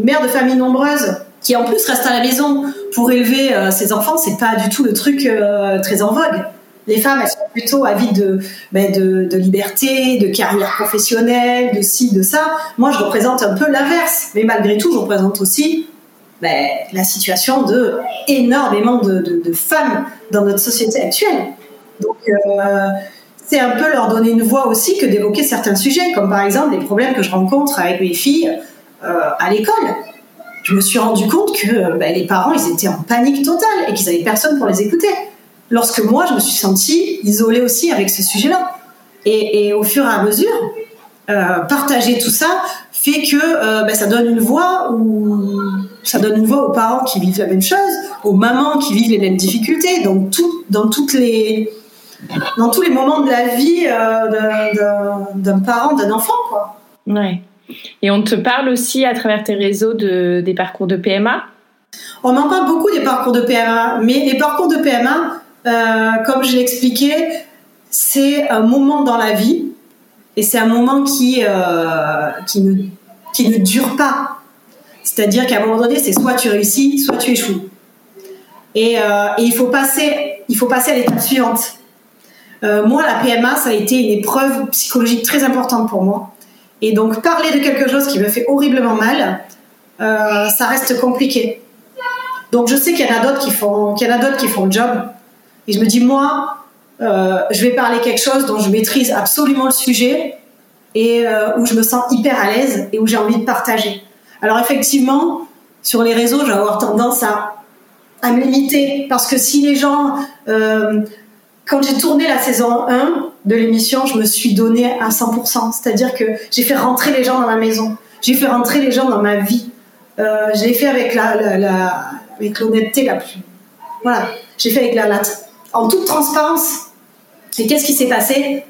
mère de famille nombreuse qui en plus reste à la maison pour élever ses enfants, c'est pas du tout le truc très en vogue les femmes, elles sont plutôt avides ben, de, de, liberté, de carrière professionnelle, de ci, de ça. Moi, je représente un peu l'inverse. Mais malgré tout, je représente aussi ben, la situation de de, femmes dans notre société actuelle. Donc, euh, c'est un peu leur donner une voix aussi que d'évoquer certains sujets, comme par exemple les problèmes que je rencontre avec mes filles euh, à l'école. Je me suis rendu compte que ben, les parents, ils étaient en panique totale et qu'ils n'avaient personne pour les écouter lorsque moi, je me suis sentie isolée aussi avec ce sujet-là. Et, au fur et à mesure, euh, partager tout ça fait que ben, ça donne une voix ça donne une voix aux parents qui vivent la même chose, aux mamans qui vivent les mêmes difficultés, dans toutes les dans tous les moments de la vie euh, d'un parent, d'un enfant, quoi. Ouais. Et on te parle aussi à travers tes réseaux de, des parcours de PMA. On en parle beaucoup des parcours de PMA, mais les parcours de PMA, euh, comme je l'ai expliqué, c'est un moment dans la vie et c'est un moment qui, euh, qui, ne, qui ne dure pas. C'est-à-dire qu'à un moment donné, c'est soit tu réussis, soit tu échoues. Et, euh, et il, faut passer, il faut passer à l'étape suivante. Moi, la PMA, ça a été une épreuve psychologique très importante pour moi. Et donc, parler de quelque chose qui me fait horriblement mal, ça reste compliqué. Donc, je sais qu'il y en a d'autres qui font, qu'il y en a d'autres qui font le job. Et je me dis, moi, euh, je vais parler quelque chose dont je maîtrise absolument le sujet et euh, où je me sens hyper à l'aise et où j'ai envie de partager. Alors effectivement, sur les réseaux, je vais avoir tendance à, à me limiter parce que si les gens... Euh, quand j'ai tourné la saison 1 de l'émission, je me suis donnée à 100%. C'est-à-dire que j'ai fait rentrer les gens dans ma maison. J'ai fait rentrer les gens dans ma vie. Euh, j'ai fait avec la, la, la avec l'honnêteté la plus. Voilà. J'ai fait avec la, la, en toute transparence. Et qu'est-ce qui s'est passé?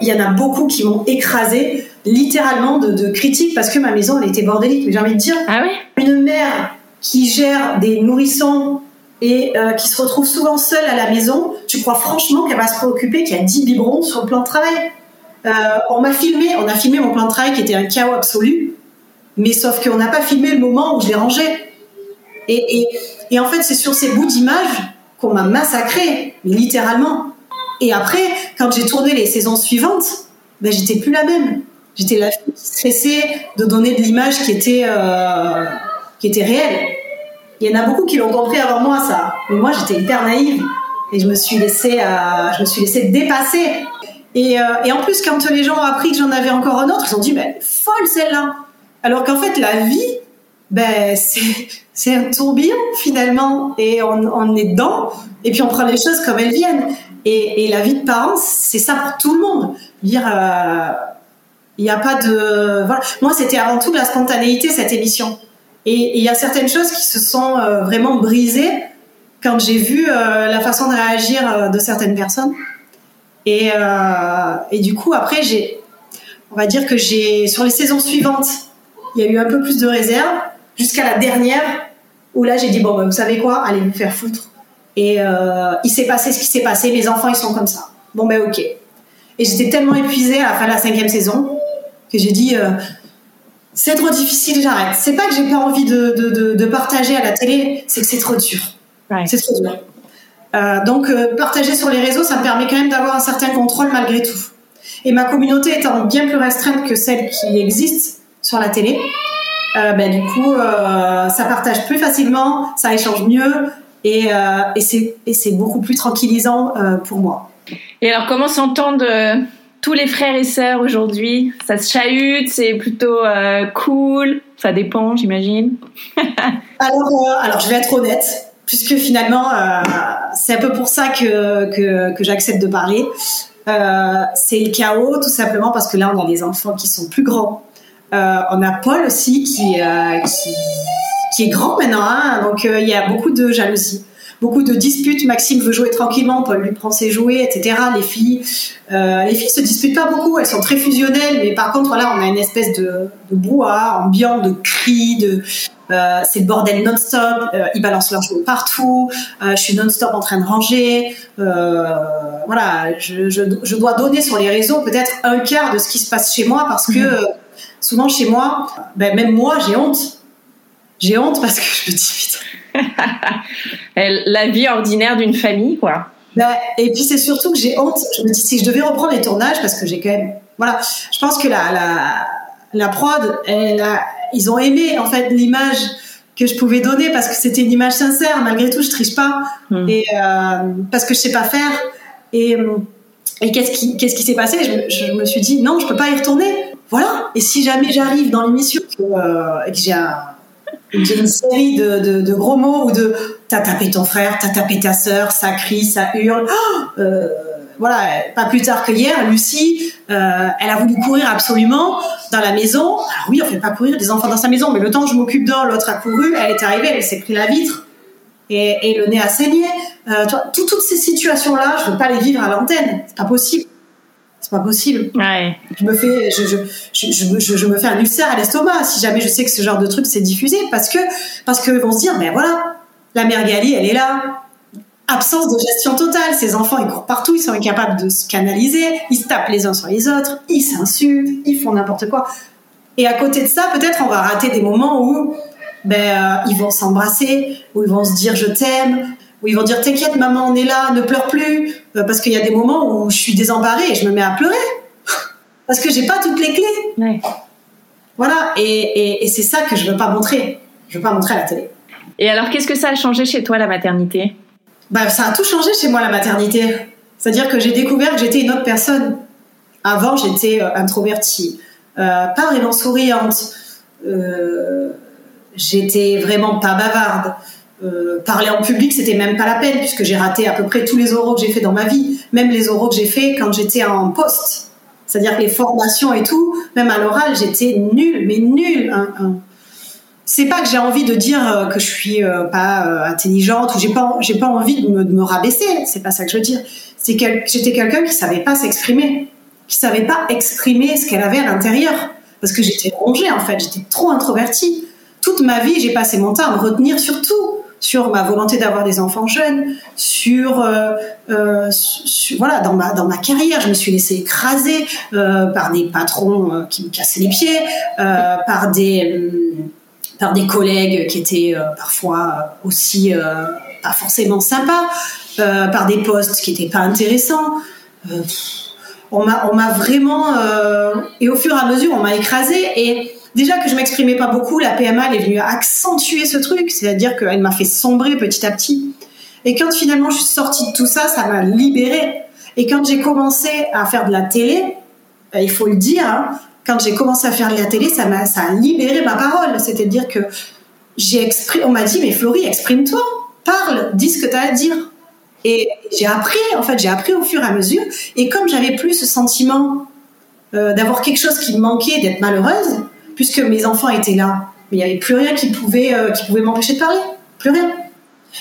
Il y en a beaucoup qui m'ont écrasé, littéralement de, critiques, parce que ma maison, elle était bordélique. Mais j'ai envie de dire, ah une mère qui gère des nourrissons et euh, qui se retrouve souvent seule à la maison, tu crois franchement qu'elle va se préoccuper qu'il y a 10 biberons sur le plan de travail? Euh, On m'a filmé, on a filmé mon plan de travail qui était un chaos absolu, mais sauf qu'on n'a pas filmé le moment où je l'ai rangé. Et, et, en fait, c'est sur ces bouts d'image qu'on m'a massacré, littéralement. Et après, quand j'ai tourné les saisons suivantes, ben, j'étais plus la même. J'étais la fille stressée de donner de l'image qui était euh, qui était réelle. Il y en a beaucoup qui l'ont compris avant moi ça, mais moi j'étais hyper naïve. Et je me suis laissée euh, je me suis laissée dépasser. Et, euh, et, en plus, quand les gens ont appris que j'en avais encore un autre, ils ont dit ben folle celle-là. Alors qu'en fait la vie, ben c'est un tourbillon finalement. Et on, est dedans. Et puis on prend les choses comme elles viennent. Et, la vie de parents c'est ça pour tout le monde. Dire euh, il n'y a pas de moi c'était avant tout de la spontanéité cette émission et il y a certaines choses qui se sont euh, vraiment brisées quand j'ai vu euh, la façon de réagir de certaines personnes. Et, du coup après j'ai on va dire que j'ai sur les saisons suivantes il y a eu un peu plus de réserve jusqu'à la dernière où là j'ai dit bon bah, vous savez quoi allez vous faire foutre. Et euh, il s'est passé ce qui s'est passé mes enfants ils sont comme ça. Bon ben ok. Et j'étais tellement épuisée à la fin de la cinquième saison que j'ai dit euh, c'est trop difficile j'arrête. C'est pas que j'ai pas envie de, de, de, partager à la télé c'est que c'est trop dur. C'est trop dur. Euh, donc partager sur les réseaux ça me permet quand même d'avoir un certain contrôle malgré tout. Et ma communauté étant bien plus restreinte que celle qui existe sur la télé euh, ben, du coup, euh, ça partage plus facilement, ça échange mieux et, euh, et c'est beaucoup plus tranquillisant pour moi. Et alors, comment s'entendent tous les frères et sœurs aujourd'hui Ça se chahute, c'est plutôt cool, ça dépend, j'imagine. alors, alors, je vais être honnête, puisque finalement, c'est un peu pour ça que, que, j'accepte de parler. c'est le chaos, tout simplement parce que là, on a des enfants qui sont plus grands, euh, on a Paul aussi qui, euh, qui, est grand maintenant, hein, donc euh, il y a beaucoup de jalousie. Beaucoup de disputes. Maxime veut jouer tranquillement, Paul lui prend ses jouets, etc. Les filles, euh, les filles se disputent pas beaucoup, elles sont très fusionnelles, mais par contre, voilà, on a une espèce de, de brouhaha ambiant, de cris, de euh, c'est le bordel non-stop. Euh, ils balancent leurs jouets partout. Je suis non-stop en train de ranger. voilà, je, je, je, dois donner sur les réseaux peut-être un quart de ce qui se passe chez moi parce que mhm. souvent chez moi, ben, même moi, j'ai honte. J'ai honte parce que je me dis La vie ordinaire d'une famille, quoi. Et puis c'est surtout que j'ai honte. Je me dis si je devais reprendre les tournages parce que j'ai quand même, voilà, je pense que la la, la prod, elle a, ils ont aimé en fait l'image que je pouvais donner parce que c'était une image sincère. Malgré tout, je triche pas hmm. et euh, parce que je sais pas faire. Et, et qu'est-ce qui qu'est-ce qui s'est passé? Je, me suis dit non, je peux pas y retourner. Voilà. Et si jamais j'arrive dans l'émission euh, et que j'ai une série de, de, gros mots ou de t'as tapé ton frère, t'as tapé ta sœur, ça crie, ça hurle. euh, voilà, pas plus tard que hier, Lucie, euh, elle a voulu courir absolument dans la maison. Alors oui, on fait pas courir des enfants dans sa maison, mais le temps que je m'occupe d'un, l'autre a couru, elle est arrivée, elle s'est pris la vitre et, le nez a saigné. Euh, toutes ces situations-là, je veux pas les vivre à l'antenne. C'est pas possible. C'est pas possible. Je me fais, je, je, je, je, me fais un ulcère à l'estomac. Si jamais je sais que ce genre de truc s'est diffusé parce que parce que vont se dire, mais voilà, la mère Gali, elle est là. Absence de gestion totale. Ces enfants, ils courent partout, ils sont incapables de se canaliser, ils se tapent les uns sur les autres, ils s'insultent, ils font n'importe quoi. Et à côté de ça, peut-être on va rater des moments où ben, euh, ils vont s'embrasser, où ils vont se dire je t'aime, où ils vont dire t'inquiète maman on est là, ne pleure plus, euh, parce qu'il y a des moments où je suis désemparée et je me mets à pleurer parce que j'ai pas toutes les clés. Voilà, et, et c'est ça que je veux pas montrer. Je veux pas montrer à la télé. Et alors, qu'est-ce que ça a changé chez toi la maternité? Bah, ça a tout changé chez moi la maternité. C'est-à-dire que j'ai découvert que j'étais une autre personne. Avant, j'étais euh, introvertie, euh, pas vraiment souriante. Euh, j'étais vraiment pas bavarde. Euh, parler en public, c'était même pas la peine puisque j'ai raté à peu près tous les oraux que j'ai fait dans ma vie, même les oraux que j'ai fait quand j'étais en poste. C'est-à-dire que les formations et tout, même à l'oral, j'étais nulle, mais nulle c'est pas que j'ai envie de dire euh, que je suis euh, pas intelligente ou j'ai pas j'ai pas envie de me, de me rabaisser. C'est pas ça que je veux dire. C'est que j'étais quelqu'un qui savait pas s'exprimer qui savait pas exprimer ce qu'elle avait à l'intérieur. Parce que j'étais rongée en fait. J'étais trop introvertie. Toute ma vie j'ai passé mon temps à me retenir sur tout sur ma volonté d'avoir des enfants jeunes sur, voilà dans ma dans ma carrière je me suis laissée écraser par des patrons qui me cassaient les pieds par des par des collègues qui étaient euh, parfois aussi euh, pas forcément sympas, euh, par des postes qui n'étaient pas intéressants. on m'a vraiment et au fur et à mesure on m'a écrasé et déjà que je m'exprimais pas beaucoup, la PMA elle est venue accentuer ce truc, c'est-à-dire qu'elle m'a fait sombrer petit à petit. Et quand finalement je suis sortie de tout ça, ça m'a libérée. Et quand j'ai commencé à faire de la télé, il faut le dire, hein, quand j'ai commencé à faire la télé, ça m'a ça a libéré ma parole. C'est-à-dire que j'ai exprimé, on m'a dit mais Florie, exprime-toi, parle, dis ce que tu as à dire. Et j'ai appris, en fait, j'ai appris au fur et à mesure. Et comme j'avais plus ce sentiment euh, d'avoir quelque chose qui me manquait, d'être malheureuse, puisque mes enfants étaient là, mais il n'y avait plus rien qui pouvait, euh, pouvait m'empêcher de parler, plus rien.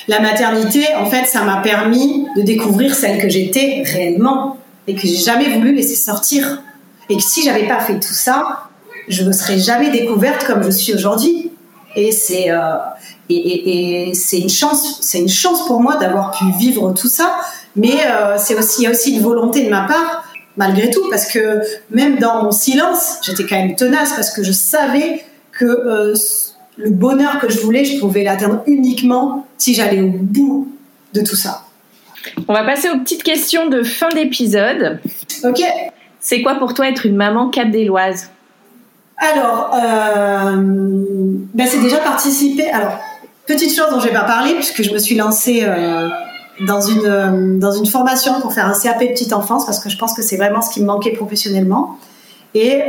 La maternité, en fait, ça m'a permis de découvrir celle que j'étais réellement et que j'ai jamais voulu laisser sortir. Et que si j'avais pas fait tout ça, je ne serais jamais découverte comme je suis aujourd'hui. Et c'est euh, et, c'est une chance, c'est une chance pour moi d'avoir pu vivre tout ça. Mais euh, c'est aussi il y a aussi une volonté de ma part, malgré tout, parce que même dans mon silence, j'étais quand même tenace parce que je savais que euh, le bonheur que je voulais, je pouvais l'atteindre uniquement si j'allais au bout de tout ça. On va passer aux petites questions de fin d'épisode. Ok. C'est quoi pour toi être une maman cap-déloise? Alors, euh, ben c'est déjà participer. Alors, petite chose dont je vais pas parler, puisque je me suis lancée euh, dans, une, euh, dans une formation pour faire un CAP petite enfance, parce que je pense que c'est vraiment ce qui me manquait professionnellement. Et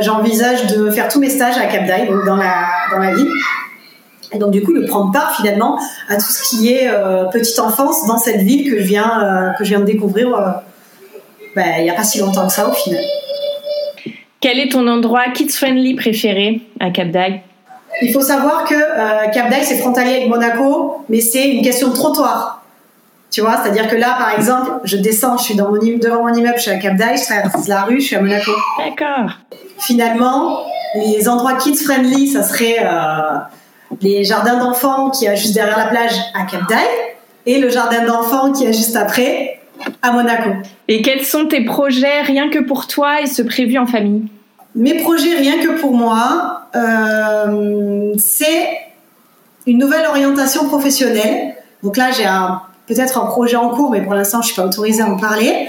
j'envisage de faire tous mes stages à Cap donc dans la, dans la ville. Et donc, du coup, de prendre part finalement à tout ce qui est petite enfance dans cette ville que je viens, que je viens de découvrir ben, il n'y a pas si longtemps que ça au final. Quel est ton endroit kids-friendly préféré à Cap d'Agde Il faut savoir que euh, Cap d'Aille, c'est frontalier avec Monaco, mais c'est une question de trottoir. Tu vois, c'est-à-dire que là, par exemple, je descends, je suis dans mon devant mon immeuble, je suis à Cap d'Aille, je traverse la rue, je suis à Monaco. D'accord. Finalement, les endroits kids friendly, ça serait euh, les jardins d'enfants qui a juste derrière la plage à Cap d'Aille et le jardin d'enfants qui a juste après à Monaco. Et quels sont tes projets rien que pour toi et ce prévu en famille? Mes projets rien que pour moi, euh, c'est une nouvelle orientation professionnelle. Donc là, j'ai peut-être un projet en cours, mais pour l'instant, je suis pas autorisée à en parler.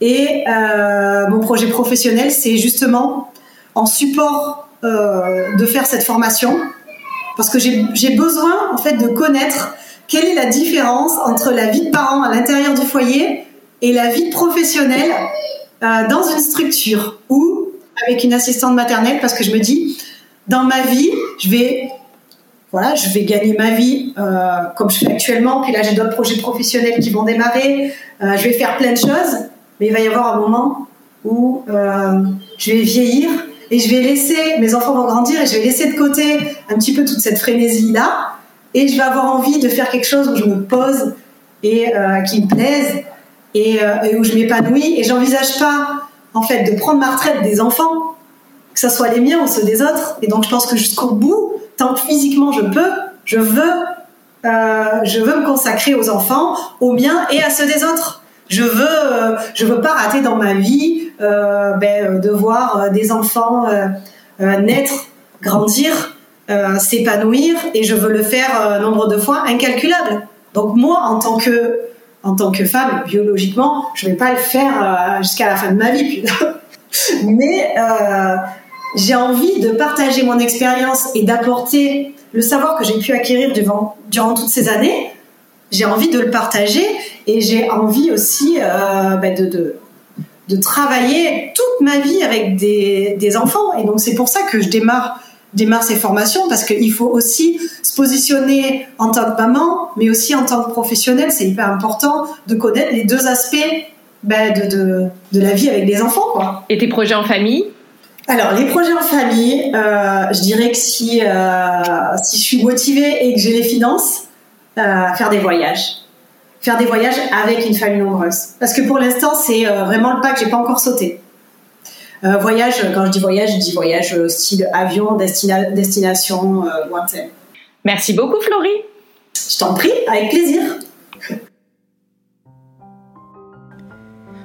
Et euh, mon projet professionnel, c'est justement en support euh, de faire cette formation, parce que j'ai besoin en fait de connaître quelle est la différence entre la vie de parent à l'intérieur du foyer et la vie professionnelle euh, dans une structure ou avec une assistante maternelle, parce que je me dis, dans ma vie, je vais voilà, je vais gagner ma vie euh, comme je fais actuellement. Puis là, j'ai d'autres projets professionnels qui vont démarrer. Euh, je vais faire plein de choses, mais il va y avoir un moment où euh, je vais vieillir et je vais laisser mes enfants vont grandir et je vais laisser de côté un petit peu toute cette frénésie là et je vais avoir envie de faire quelque chose où je me pose et qui me plaise et, et où je m'épanouis et j'envisage pas en fait de prendre ma retraite des enfants que ce soit les miens ou ceux des autres et donc je pense que jusqu'au bout tant que physiquement je peux je veux euh, je veux me consacrer aux enfants aux miens et à ceux des autres je veux euh, je veux pas rater dans ma vie euh, ben, de voir des enfants naître grandir s'épanouir et je veux le faire nombre de fois incalculable. Donc moi, en tant que en tant que femme, biologiquement, je vais pas le faire jusqu'à la fin de ma vie. Mais j'ai envie de partager mon expérience et d'apporter le savoir que j'ai pu acquérir durant, toutes ces années. J'ai envie de le partager et j'ai envie aussi bah, de, de, de, travailler toute ma vie avec des, des enfants. Et donc c'est pour ça que je démarre démarre ces formations parce qu'il faut aussi se positionner en tant que maman, mais aussi en tant que professionnel. C'est hyper important de connaître les deux aspects ben, de, de, la vie avec les enfants. Et tes projets en famille? Alors, les projets en famille, euh, je dirais que si, euh, si je suis motivée et que j'ai les finances, euh, faire des voyages. Faire des voyages avec une famille nombreuse. Parce que pour l'instant, c'est vraiment le pas que j'ai pas encore sauté. Euh, voyage, quand je dis voyage, je dis voyage style avion, destination euh, lointaine. Merci beaucoup, Florie. Je t'en prie, avec plaisir.